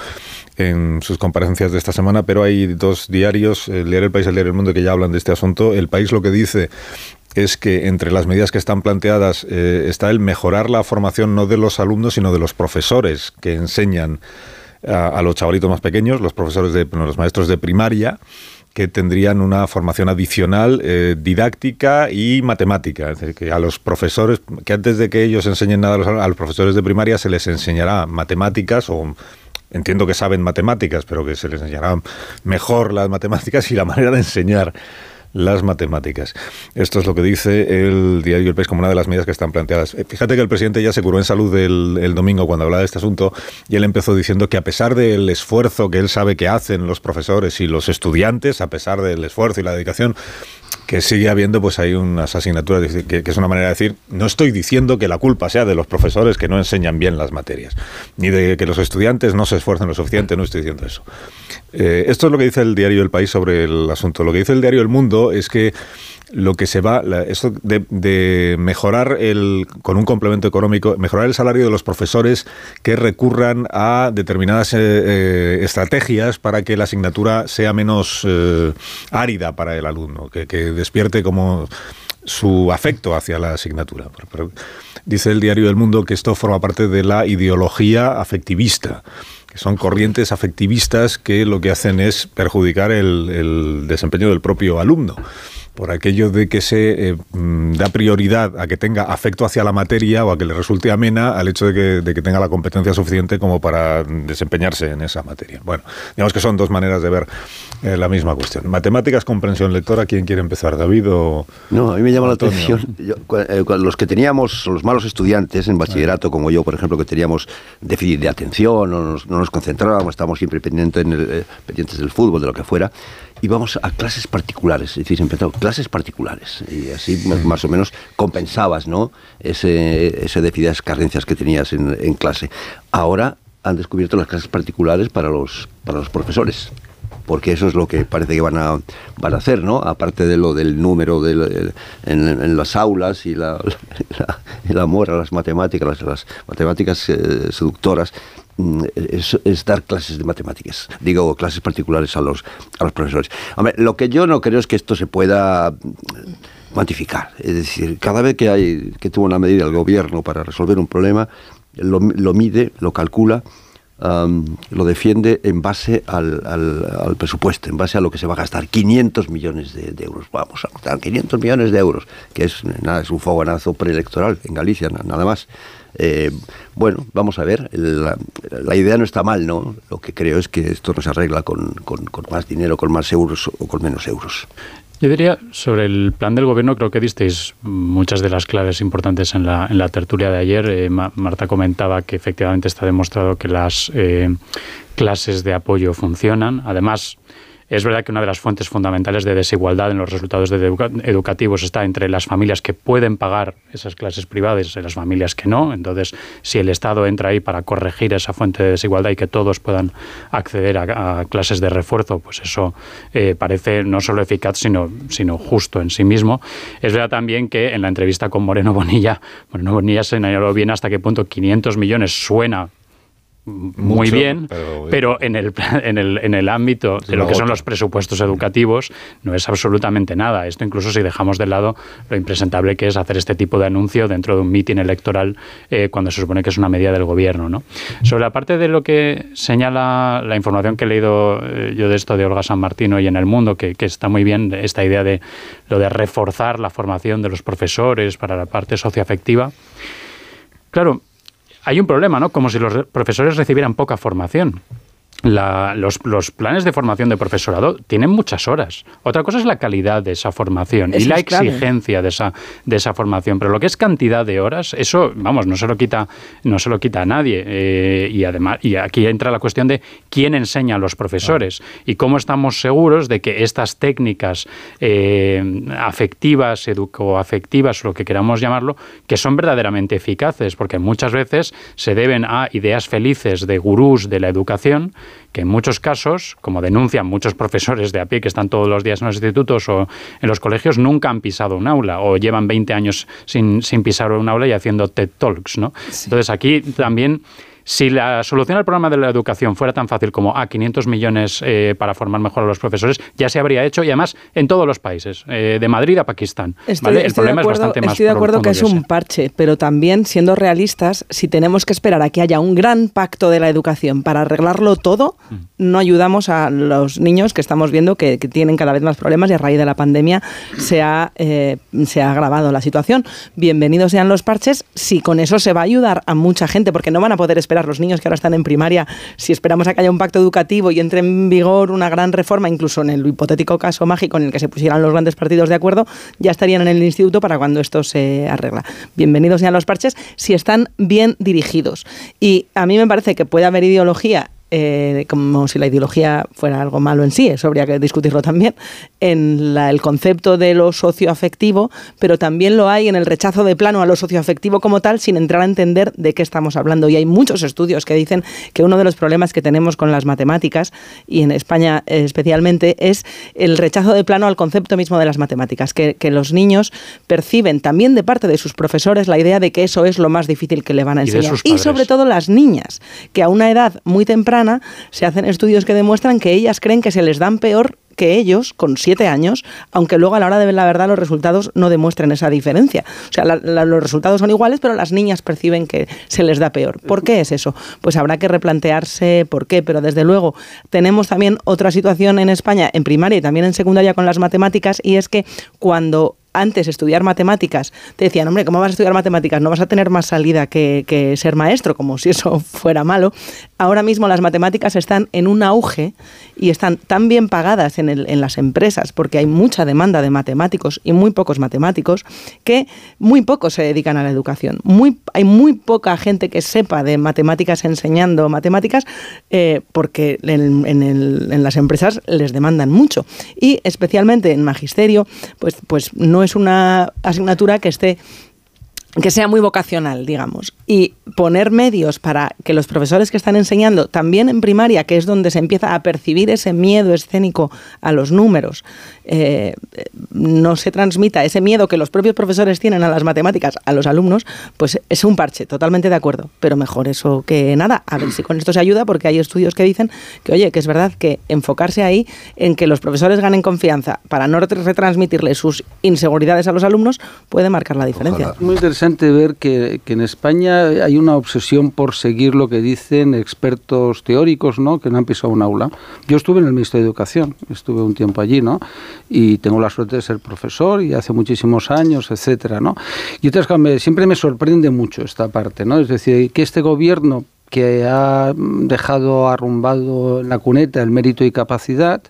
Speaker 1: en sus comparecencias de esta semana, pero hay dos diarios, el diario El País y el diario El Mundo, que ya hablan de este asunto. El País lo que dice es que entre las medidas que están planteadas eh, está el mejorar la formación no de los alumnos, sino de los profesores que enseñan a, los chavalitos más pequeños, los profesores de los maestros de primaria que tendrían una formación adicional eh, didáctica y matemática. Es decir, que a los profesores, que antes de que ellos enseñen nada a los, a los profesores de primaria se les enseñará matemáticas o entiendo que saben matemáticas, pero que se les enseñará mejor las matemáticas y la manera de enseñar las matemáticas. Esto es lo que dice el diario El País como una de las medidas que están planteadas. Eh, fíjate que el presidente ya se curó en salud el, domingo cuando hablaba de este asunto y él empezó diciendo que a pesar del esfuerzo que él sabe que hacen los profesores y los estudiantes, a pesar del esfuerzo y la dedicación, que sigue habiendo pues hay unas asignaturas que, que, es una manera de decir no estoy diciendo que la culpa sea de los profesores que no enseñan bien las materias ni de que los estudiantes no se esfuercen lo suficiente no estoy diciendo eso eh, esto es lo que dice el diario El País sobre el asunto lo que dice el diario El Mundo es que lo que se va, esto de, mejorar el, con un complemento económico, mejorar el salario de los profesores que recurran a determinadas eh, eh, estrategias para que la asignatura sea menos árida para el alumno, que, despierte como su afecto hacia la asignatura. dice el diario El Mundo que esto forma parte de la ideología afectivista son corrientes afectivistas que lo que hacen es perjudicar el desempeño del propio alumno por aquello de que se eh, mm, da prioridad a que tenga afecto hacia la materia o a que le resulte amena al hecho de que, tenga la competencia suficiente como para desempeñarse en esa materia. Bueno, digamos que son dos maneras de ver eh, la misma cuestión. Matemáticas, comprensión lectora, ¿quién quiere empezar? ¿David o.?
Speaker 19: No, a mí me llama la atención. Eh, los que teníamos, los malos estudiantes en bachillerato, como yo, por ejemplo, que teníamos déficit de atención, no nos, no nos concentrábamos, estábamos siempre pendientes, en pendientes del fútbol, de lo que fuera íbamos a clases particulares, es decir, empezó clases particulares y así más o menos compensabas, ¿no? Ese, ese déficit, esas carencias que tenías en, clase. Ahora han descubierto las clases particulares para los, para los profesores porque eso es lo que parece que van a, van a hacer, ¿no? Aparte de lo del número de, en, las aulas y la, el amor a las matemáticas, las, matemáticas eh, seductoras, Mm, es, dar clases de matemáticas, digo, clases particulares a los, a los profesores. Hombre, lo que yo no creo es que esto se pueda mm, cuantificar. Es decir, cada vez que, hay, que tuvo una medida el gobierno para resolver un problema, lo, mide, lo calcula, lo defiende en base al, presupuesto, en base a lo que se va a gastar. 500 millones de, euros. Vamos a gastar 500 millones de euros, que es, nada, es un fogonazo preelectoral en Galicia, nada más. Eh, bueno, vamos a ver. La, idea no está mal, ¿no? Lo que creo es que esto no se arregla con, más dinero, con más euros o con menos euros.
Speaker 15: Yo diría, sobre el plan del gobierno, creo que disteis muchas de las claves importantes en la, en la tertulia de ayer. Eh, Marta comentaba que efectivamente está demostrado que las eh, clases de apoyo funcionan. Además, es verdad que una de las fuentes fundamentales de desigualdad en los resultados educativos está entre las familias que pueden pagar esas clases privadas y las familias que no. Entonces, si el Estado entra ahí para corregir esa fuente de desigualdad y que todos puedan acceder a, clases de refuerzo, pues eso eh, parece no solo eficaz, sino, sino justo en sí mismo. Es verdad también que en la entrevista con Moreno Bonilla, Moreno Bonilla señaló bien hasta qué punto 500 millones suena muy bien, pero, en, el, en, el, en el ámbito de lo que son los presupuestos educativos no es absolutamente nada. Esto incluso si dejamos de lado lo impresentable que es hacer este tipo de anuncio dentro de un mitin electoral eh, cuando se supone que es una medida del gobierno. ¿no? Sobre la parte de lo que señala la información que he leído eh, yo de esto de Olga San Martino y en el mundo, que, que está muy bien esta idea de lo de reforzar la formación de los profesores para la parte socioafectiva. Claro, hay un problema, ¿no? Como si los profesores recibieran poca formación los, planes de formación de profesorado tienen muchas horas. Otra cosa es la calidad de esa formación y la exigencia de esa, de esa formación. Pero lo que es cantidad de horas, eso, vamos, no se lo quita, no se lo quita a nadie. Eh, y además, y aquí entra la cuestión de quién enseña a los profesores y cómo estamos seguros de que estas técnicas eh, afectivas, educoafectivas, lo que queramos llamarlo, que son verdaderamente eficaces, porque muchas veces se deben a ideas felices de gurús de la educación que en muchos casos, como denuncian muchos profesores de a pie que están todos los días en los institutos o en los colegios, nunca han pisado un aula o llevan 20 años sin, sin pisar un aula y haciendo TED Talks. ¿no? Entonces aquí también si la solución al problema de la educación fuera tan fácil como a ah, 500 millones eh, para formar mejor a los profesores, ya se habría hecho y además en todos los países, eh, de Madrid a Pakistán.
Speaker 17: Estoy, El problema acuerdo, es bastante más Estoy de acuerdo que es un parche, pero también siendo realistas, si tenemos que esperar a que haya un gran pacto de la educación para arreglarlo todo, mm. no ayudamos a los niños que estamos viendo que, tienen cada vez más problemas y a raíz de la pandemia se ha, eh, se ha agravado la situación. Bienvenidos sean los parches si con eso se va a ayudar a mucha gente, porque no van a poder esperar los niños que ahora están en primaria, si esperamos a que haya un pacto educativo y entre en vigor una gran reforma, incluso en el hipotético caso mágico en el que se pusieran los grandes partidos de acuerdo, ya estarían en el instituto para cuando esto se arregla. Bienvenidos sean los parches si están bien dirigidos. Y a mí me parece que puede haber ideología eh, como si la ideología fuera algo malo en sí, eso habría que discutirlo también, en el concepto de lo socioafectivo, pero también lo hay en el rechazo de plano a lo socioafectivo como tal, sin entrar a entender de qué estamos hablando. Y hay muchos estudios que dicen que uno de los problemas que tenemos con las matemáticas, y en España especialmente, es el rechazo de plano al concepto mismo de las matemáticas, que, que los niños perciben también de parte de sus profesores la idea de que eso es lo más difícil que le van a enseñar. y sobre todo las niñas, que a una edad muy temprana, se hacen estudios que demuestran que ellas creen que se les dan peor que ellos con siete años, aunque luego a la hora de ver la verdad los resultados no demuestren esa diferencia. O sea, los resultados son iguales, pero las niñas perciben que se les da peor. ¿Por qué es eso? Pues habrá que replantearse por qué, pero desde luego tenemos también otra situación en España, en primaria y también en secundaria con las matemáticas, y es que cuando antes estudiar matemáticas, te decían, hombre, ¿cómo vas a estudiar matemáticas? No vas a tener más salida que, ser maestro, como si eso fuera malo. Ahora mismo las matemáticas están en un auge y están tan bien pagadas en, las empresas, porque hay mucha demanda de matemáticos y muy pocos matemáticos, que muy pocos se dedican a la educación. Hay muy poca gente que sepa de matemáticas enseñando matemáticas, eh, porque en, en las empresas les demandan mucho. Y especialmente en magisterio, pues, pues no es una asignatura que esté que sea muy vocacional, digamos, y poner medios para que los profesores que están enseñando, también en primaria, que es donde se empieza a percibir ese miedo escénico a los números, eh, no se transmita ese miedo que los propios profesores tienen a las matemáticas a los alumnos, pues es un parche, totalmente de acuerdo, pero mejor eso que nada, a ver si con esto se ayuda, porque hay estudios que dicen que, oye, que es verdad que enfocarse ahí en que los profesores ganen confianza para no retransmitirle sus inseguridades a los alumnos puede marcar la diferencia.
Speaker 21: Muy interesante interesante ver que, que, en España hay una obsesión por seguir lo que dicen expertos teóricos, ¿no? Que no han pisado un aula. Yo estuve en el Ministerio de Educación, estuve un tiempo allí, ¿no? Y tengo la suerte de ser profesor y hace muchísimos años, etcétera, ¿no? Y entonces siempre me sorprende mucho esta parte, ¿no? Es decir, que este gobierno que ha dejado arrumbado en la cuneta el mérito y capacidad,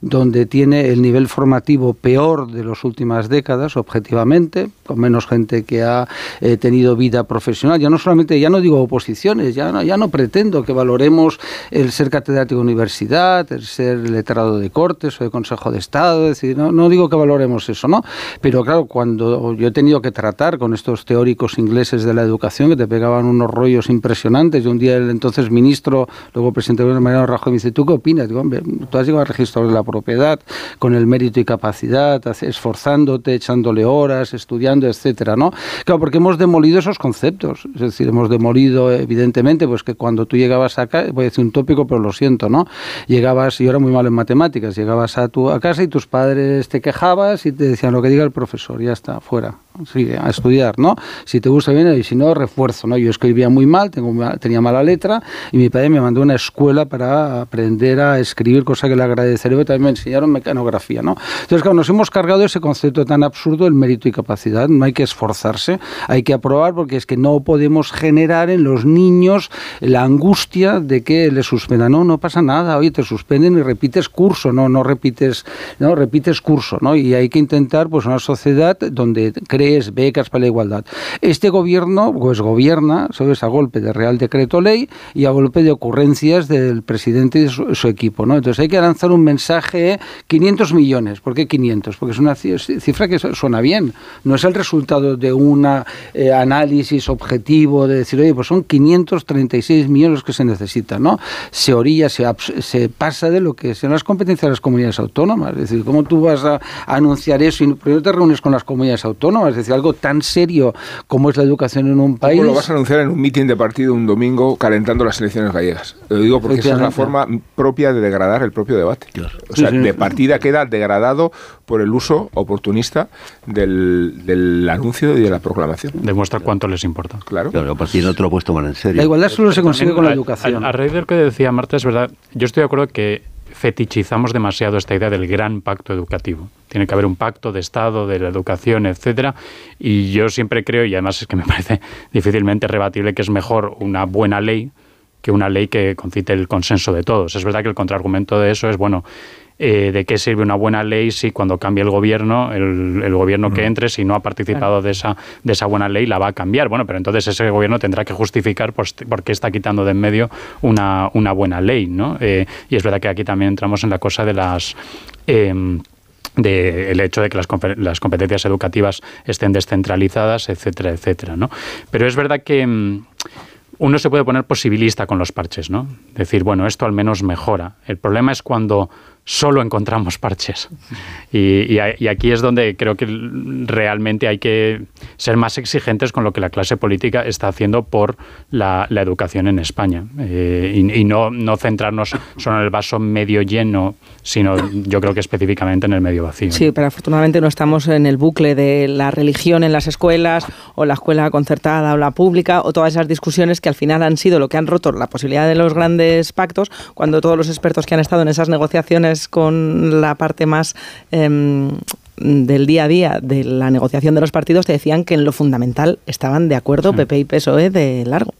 Speaker 21: donde tiene el nivel formativo peor de las últimas décadas, objetivamente, con menos gente que ha eh, tenido vida profesional. Ya no solamente, ya no digo oposiciones, ya no, ya no pretendo que valoremos el ser catedrático de universidad, el ser letrado de cortes o de Consejo de Estado, es decir, no, no digo que valoremos eso, ¿no? Pero claro, cuando yo he tenido que tratar con estos teóricos ingleses de la educación que te pegaban unos rollos impresionantes, y un el entonces ministro, luego presidente de Mariano Rajoy, me dice, ¿tú qué opinas? Digo, hombre, tú has llegado al registro de la propiedad con el mérito y capacidad, esforzándote, echándole horas, estudiando, etcétera, ¿no? Claro, porque hemos demolido esos conceptos. Es decir, hemos demolido, evidentemente, pues que cuando tú llegabas acá, voy a decir un tópico, pero lo siento, ¿no? Llegabas, yo era muy malo en matemáticas, llegabas a tu a casa y tus padres te quejabas y te decían lo que diga el profesor, ya está, fuera sigue a estudiar, ¿no? Si te gusta bien y si no, refuerzo, ¿no? Yo escribía muy mal, tengo, tenía mala letra y mi padre me mandó a una escuela para aprender a escribir, cosa que le agradeceré, también me enseñaron mecanografía, ¿no? Entonces, claro, nos hemos cargado ese concepto tan absurdo del mérito y capacidad, no hay que esforzarse, hay que aprobar porque es que no podemos generar en los niños la angustia de que le suspendan, no, no pasa nada, oye, te suspenden y repites curso, no, no repites, no, repites curso, ¿no? Y hay que intentar, pues, una sociedad donde crees becas para la igualdad. Este gobierno, pues gobierna, ¿sabes?, a golpe de Real Decreto Ley y a golpe de ocurrencias del presidente y de su, equipo, ¿no? Entonces hay que lanzar un mensaje, 500 millones, ¿por qué 500? Porque es una cifra que suena bien, no es el resultado de un eh, análisis objetivo de decir, oye, pues son 536 millones los que se necesitan, ¿no? Se orilla, se, se pasa de lo que sean las competencias de las comunidades autónomas, es decir, ¿cómo tú vas a, a anunciar eso y primero te reúnes con las comunidades autónomas? es decir, algo tan serio como es la educación en un país.
Speaker 18: ¿Cómo lo vas a anunciar en un mitin de partido un domingo calentando las elecciones gallegas? Lo digo porque esa es la forma propia de degradar el propio debate. O sea, de partida queda degradado por el uso oportunista del, anuncio y de la proclamación.
Speaker 15: Demuestra cuánto les importa.
Speaker 18: Claro.
Speaker 19: Claro, a partir de otro lo puesto más en serio.
Speaker 21: La igualdad solo se consigue con la educación.
Speaker 15: A, a raíz de lo que decía Marta, es verdad, yo estoy de acuerdo que fetichizamos demasiado esta idea del gran pacto educativo. Tiene que haber un pacto de Estado, de la educación, etcétera. Y yo siempre creo, y además es que me parece difícilmente rebatible, que es mejor una buena ley que una ley que concite el consenso de todos. Es verdad que el contraargumento de eso es, bueno, eh, de qué sirve una buena ley si cuando cambie el gobierno, el, gobierno que mm. entre, si no ha participado de, esa, de esa buena ley, la va a cambiar. Bueno, pero entonces ese gobierno tendrá que justificar por, qué está quitando de en medio una, una buena ley, ¿no? Eh, y es verdad que aquí también entramos en la cosa de las... Em, de el hecho de que las, las, competencias educativas estén descentralizadas, etcétera, etcétera, ¿no? Pero es verdad que em, uno se puede poner posibilista con los parches, ¿no? Decir, bueno, esto al menos mejora. El problema es cuando solo encontramos parches. Y, aquí es donde creo que realmente hay que ser más exigentes con lo que la clase política está haciendo por la, educación en España. Eh, y, no, no centrarnos solo en el vaso medio lleno, sino yo creo que específicamente en el medio vacío.
Speaker 17: Sí, pero afortunadamente no estamos en el bucle de la religión en las escuelas, o la escuela concertada o la pública, o todas esas discusiones que al final han sido lo que han roto la posibilidad de los grandes pactos, cuando todos los expertos que han estado en esas negociaciones con la parte más em, del día a día de la negociación de los partidos te decían que en lo fundamental estaban de acuerdo PP y PSOE de largo.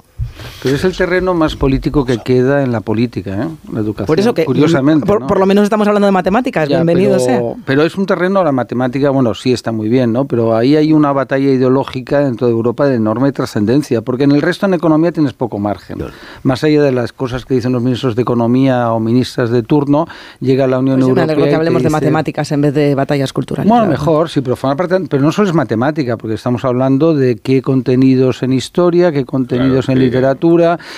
Speaker 21: Pero es el terreno más político que queda en la política, ¿eh? la educación.
Speaker 17: Por eso que,
Speaker 21: curiosamente.
Speaker 17: Por, lo menos estamos hablando de matemáticas, bienvenido
Speaker 21: pero,
Speaker 17: sea.
Speaker 21: Pero es un terreno, la matemática, bueno, sí está muy bien, ¿no? Pero ahí hay una batalla ideológica dentro de Europa de enorme trascendencia, porque en el resto en economía tienes poco margen. Más allá de las cosas que dicen los ministros de Economía o ministras de turno, llega la Unión
Speaker 17: pues
Speaker 21: Europea.
Speaker 17: que hablemos de matemáticas en vez de batallas culturales.
Speaker 21: Bueno, mejor, sí, pero parte, pero no solo es matemática, porque estamos hablando de qué contenidos en historia, qué contenidos en literatura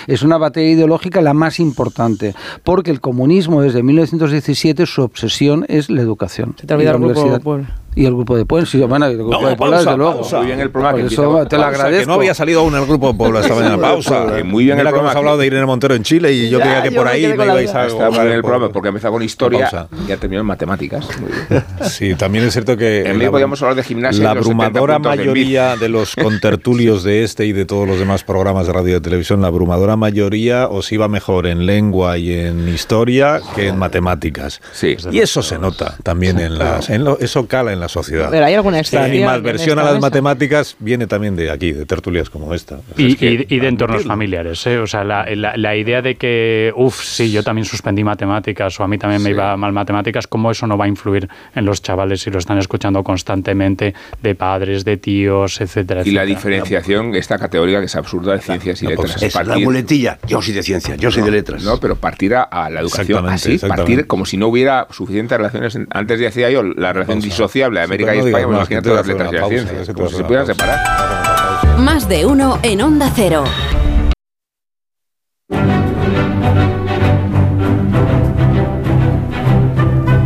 Speaker 21: es una batalla ideológica la más importante, porque el comunismo desde 1917 su obsesión es la educación.
Speaker 17: Se te ha olvidado el grupo
Speaker 21: Y el grupo de Puebla, sí, bueno, el grupo
Speaker 1: No,
Speaker 21: de Puebla,
Speaker 1: pausa,
Speaker 21: desde luego.
Speaker 1: pausa.
Speaker 18: Muy bien el programa
Speaker 21: Por
Speaker 18: que
Speaker 21: eso
Speaker 18: empieza-
Speaker 21: te lo agradezco.
Speaker 1: Que no había salido aún el grupo de Puebla esta mañana. Pausa.
Speaker 18: Que muy bien
Speaker 1: Mira
Speaker 18: el programa
Speaker 1: hemos hablado de Irene Montero en Chile y yo
Speaker 17: Ya,
Speaker 1: creía que
Speaker 17: yo
Speaker 1: por ahí me ibais a...
Speaker 18: Está bien el programa porque empezó con historia
Speaker 1: Pausa.
Speaker 18: y ya terminó en matemáticas. Muy bien.
Speaker 1: Sí, también es cierto que...
Speaker 18: En medio podíamos hablar de gimnasia.
Speaker 1: La
Speaker 18: y los 70
Speaker 1: abrumadora mayoría de los contertulios de este y de todos los demás programas de radio y de televisión, la abrumadora mayoría os iba mejor en lengua y en historia que en matemáticas.
Speaker 18: Sí.
Speaker 1: Y eso se nota también en las... en lo- eso cala en la sociedad.
Speaker 17: Pero hay alguna
Speaker 1: La animadversión a las
Speaker 17: mesa.
Speaker 1: matemáticas viene también de aquí, de tertulias como esta.
Speaker 15: Y,
Speaker 1: Es que-
Speaker 15: y- y de entornos familiares, ¿eh? O sea, la, la- la idea de que, uff, sí, yo también suspendí matemáticas o a mí también me iba mal matemáticas, ¿cómo eso no va a influir en los chavales si lo están escuchando constantemente de padres, de tíos, etcétera,
Speaker 18: Y la diferenciación, esta categoría que es absurda de ciencias y letras.
Speaker 19: Es la muletilla. Yo soy de ciencia, yo soy de letras.
Speaker 18: No, pero partir a, a la educación así, partir como si no hubiera suficientes relaciones. antes decía yo, la relación
Speaker 1: Pausa.
Speaker 18: Disociable de
Speaker 1: Sí,
Speaker 18: América
Speaker 1: pero no
Speaker 18: y España,
Speaker 1: te voy a
Speaker 18: las letras y la ciencia,
Speaker 1: que
Speaker 18: como si se pudieran separar.
Speaker 6: Más de uno en Onda Cero.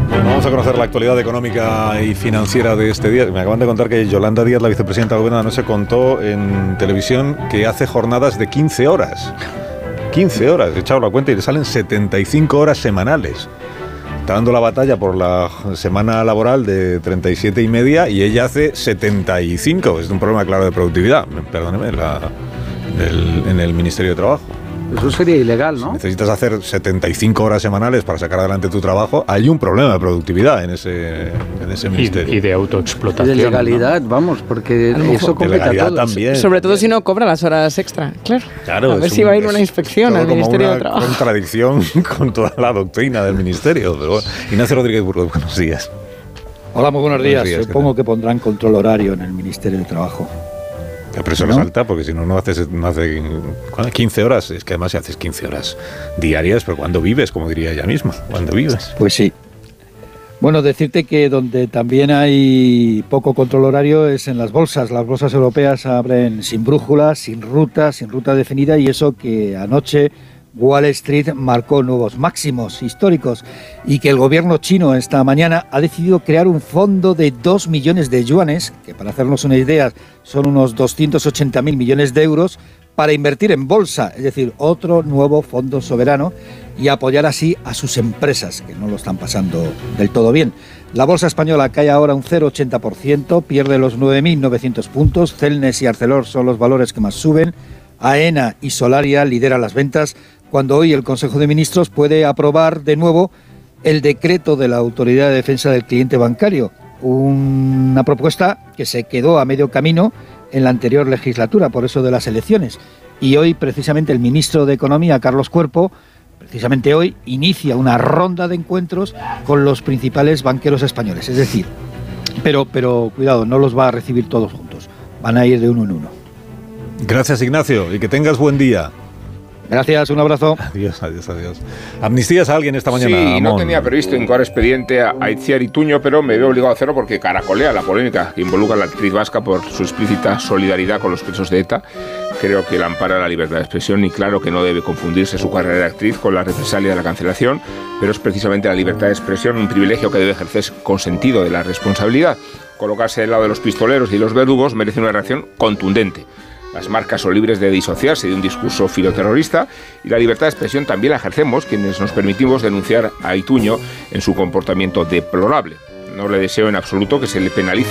Speaker 1: Bueno, vamos a conocer la actualidad económica y financiera de este día. Me acaban de contar que Yolanda Díaz, la vicepresidenta del gobierno, no se contó en televisión que hace jornadas de 15 horas. 15 horas, he echado la cuenta y le salen 75 horas semanales. Está dando la batalla por la semana laboral de 37 y media y ella hace 75. Es un problema claro de productividad, perdóneme, la- en el Ministerio de Trabajo.
Speaker 21: Eso sería ilegal, ¿no?
Speaker 1: Necesitas hacer 75 horas semanales para sacar adelante tu trabajo. Hay un problema de productividad en ese, en ese
Speaker 15: Y,
Speaker 1: ministerio.
Speaker 15: y de
Speaker 21: Y
Speaker 15: autoexplotación.
Speaker 21: de
Speaker 15: ¿no?
Speaker 21: legalidad, vamos, porque
Speaker 17: mejor
Speaker 21: eso
Speaker 1: de
Speaker 21: compete a
Speaker 1: legalidad
Speaker 21: todo.
Speaker 1: también.
Speaker 17: Sobre todo si no cobra las horas extra, claro.
Speaker 1: Claro,
Speaker 17: a ver si
Speaker 1: un-
Speaker 17: va a ir una inspección al
Speaker 1: como
Speaker 17: Ministerio
Speaker 1: una
Speaker 17: de Trabajo.
Speaker 1: contradicción con toda la doctrina del ministerio. Pero bueno. Ignacio Rodríguez Burgos, buenos días.
Speaker 23: Hola, muy buenos
Speaker 1: Buenos
Speaker 23: días.
Speaker 1: días, ¿qué
Speaker 23: Supongo que pondrán control horario en el Ministerio de Trabajo.
Speaker 1: Pero eso
Speaker 23: ¿No?
Speaker 1: le salta, porque si no, no haces no hace, ¿cuándo? 15 horas. Es que además si haces 15 horas diarias, pero cuando vives, como diría ella misma, cuando vives.
Speaker 23: Pues sí. Bueno, decirte que donde también hay poco control horario es en las bolsas. Las bolsas europeas abren sin brújula, sin ruta, sin ruta definida y eso que anoche Wall Street marcó nuevos máximos históricos y que el gobierno chino esta mañana ha decidido crear un fondo de 2 millones de yuanes, que para hacernos una idea son unos 280 mil millones de euros, para invertir en bolsa, es decir, otro nuevo fondo soberano y apoyar así a sus empresas, que no lo están pasando del todo bien. La bolsa española cae ahora un 0,80%, pierde los 9.900 puntos, Celnes y Arcelor son los valores que más suben, AENA y Solaria lideran las ventas, cuando hoy el Consejo de Ministros puede aprobar de nuevo el decreto de la Autoridad de Defensa del Cliente Bancario, una propuesta que se quedó a medio camino en la anterior legislatura, por eso de las elecciones. Y hoy precisamente el ministro de Economía, Carlos Cuerpo, precisamente hoy inicia una ronda de encuentros con los principales banqueros españoles. Es decir, pero, pero cuidado, no los va a recibir todos juntos, van a ir de uno en uno.
Speaker 1: Gracias, Ignacio, y que tengas buen día.
Speaker 23: Gracias, un abrazo.
Speaker 1: Adiós, adiós, adiós. ¿Amnistías a alguien esta mañana?
Speaker 18: Sí, no tenía previsto incoar expediente a a Itziar Ituño, pero me veo obligado a hacerlo porque caracolea la polémica que involucra a la actriz vasca por su explícita solidaridad con los presos de ETA. Creo que la ampara la libertad de expresión y claro que no debe confundirse su carrera de actriz con la represalia de la cancelación, pero es precisamente la libertad de expresión un privilegio que debe ejercerse con sentido de la responsabilidad. Colocarse del lado de los pistoleros y los verdugos merece una reacción contundente. Las marcas son libres de disociarse de un discurso filoterrorista y la libertad de expresión también la ejercemos quienes nos permitimos denunciar a Ituño en su comportamiento deplorable. No le deseo en absoluto que se le penalice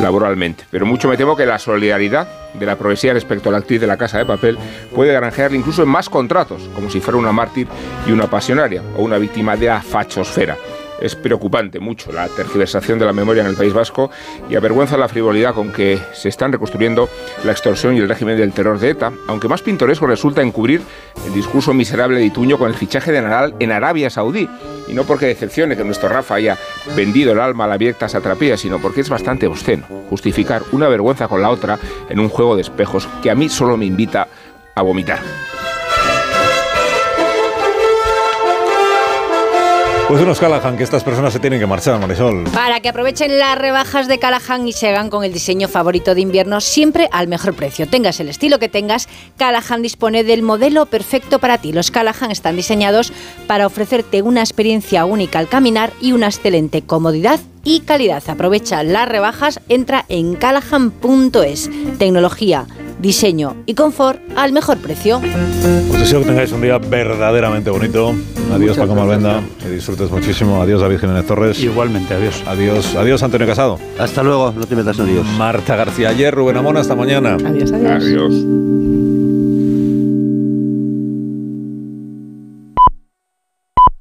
Speaker 18: laboralmente, pero mucho me temo que la solidaridad de la progresía respecto a la actriz de la Casa de Papel puede granjearle incluso en más contratos, como si fuera una mártir y una pasionaria o una víctima de la fachosfera. Es preocupante mucho la tergiversación de la memoria en el País Vasco y avergüenza la frivolidad con que se están reconstruyendo la extorsión y el régimen del terror de ETA, aunque más pintoresco resulta encubrir el discurso miserable de Ituño con el fichaje de Nadal en Arabia Saudí. Y no porque decepcione que nuestro Rafa haya vendido el alma a la abierta satrapía, sino porque es bastante obsceno justificar una vergüenza con la otra en un juego de espejos que a mí solo me invita a vomitar.
Speaker 1: Pues unos Callahan, que estas personas se tienen que marchar, Marisol.
Speaker 14: Para que aprovechen las rebajas de Callahan y se hagan con el diseño favorito de invierno siempre al mejor precio. Tengas el estilo que tengas, Callahan dispone del modelo perfecto para ti. Los Callahan están diseñados para ofrecerte una experiencia única al caminar y una excelente comodidad y calidad. Aprovecha las rebajas, entra en callahan.es. Tecnología diseño y confort al mejor precio.
Speaker 1: Pues deseo que tengáis un día verdaderamente bonito. Adiós Paco Malvenda, que disfrutes muchísimo. Adiós David Jiménez Torres.
Speaker 15: Igualmente, adiós.
Speaker 1: Adiós, adiós Antonio Casado.
Speaker 19: Hasta luego, no te metas en Dios.
Speaker 1: Marta García ayer, Rubén Amón, hasta mañana.
Speaker 17: Adiós, adiós.
Speaker 18: Adiós.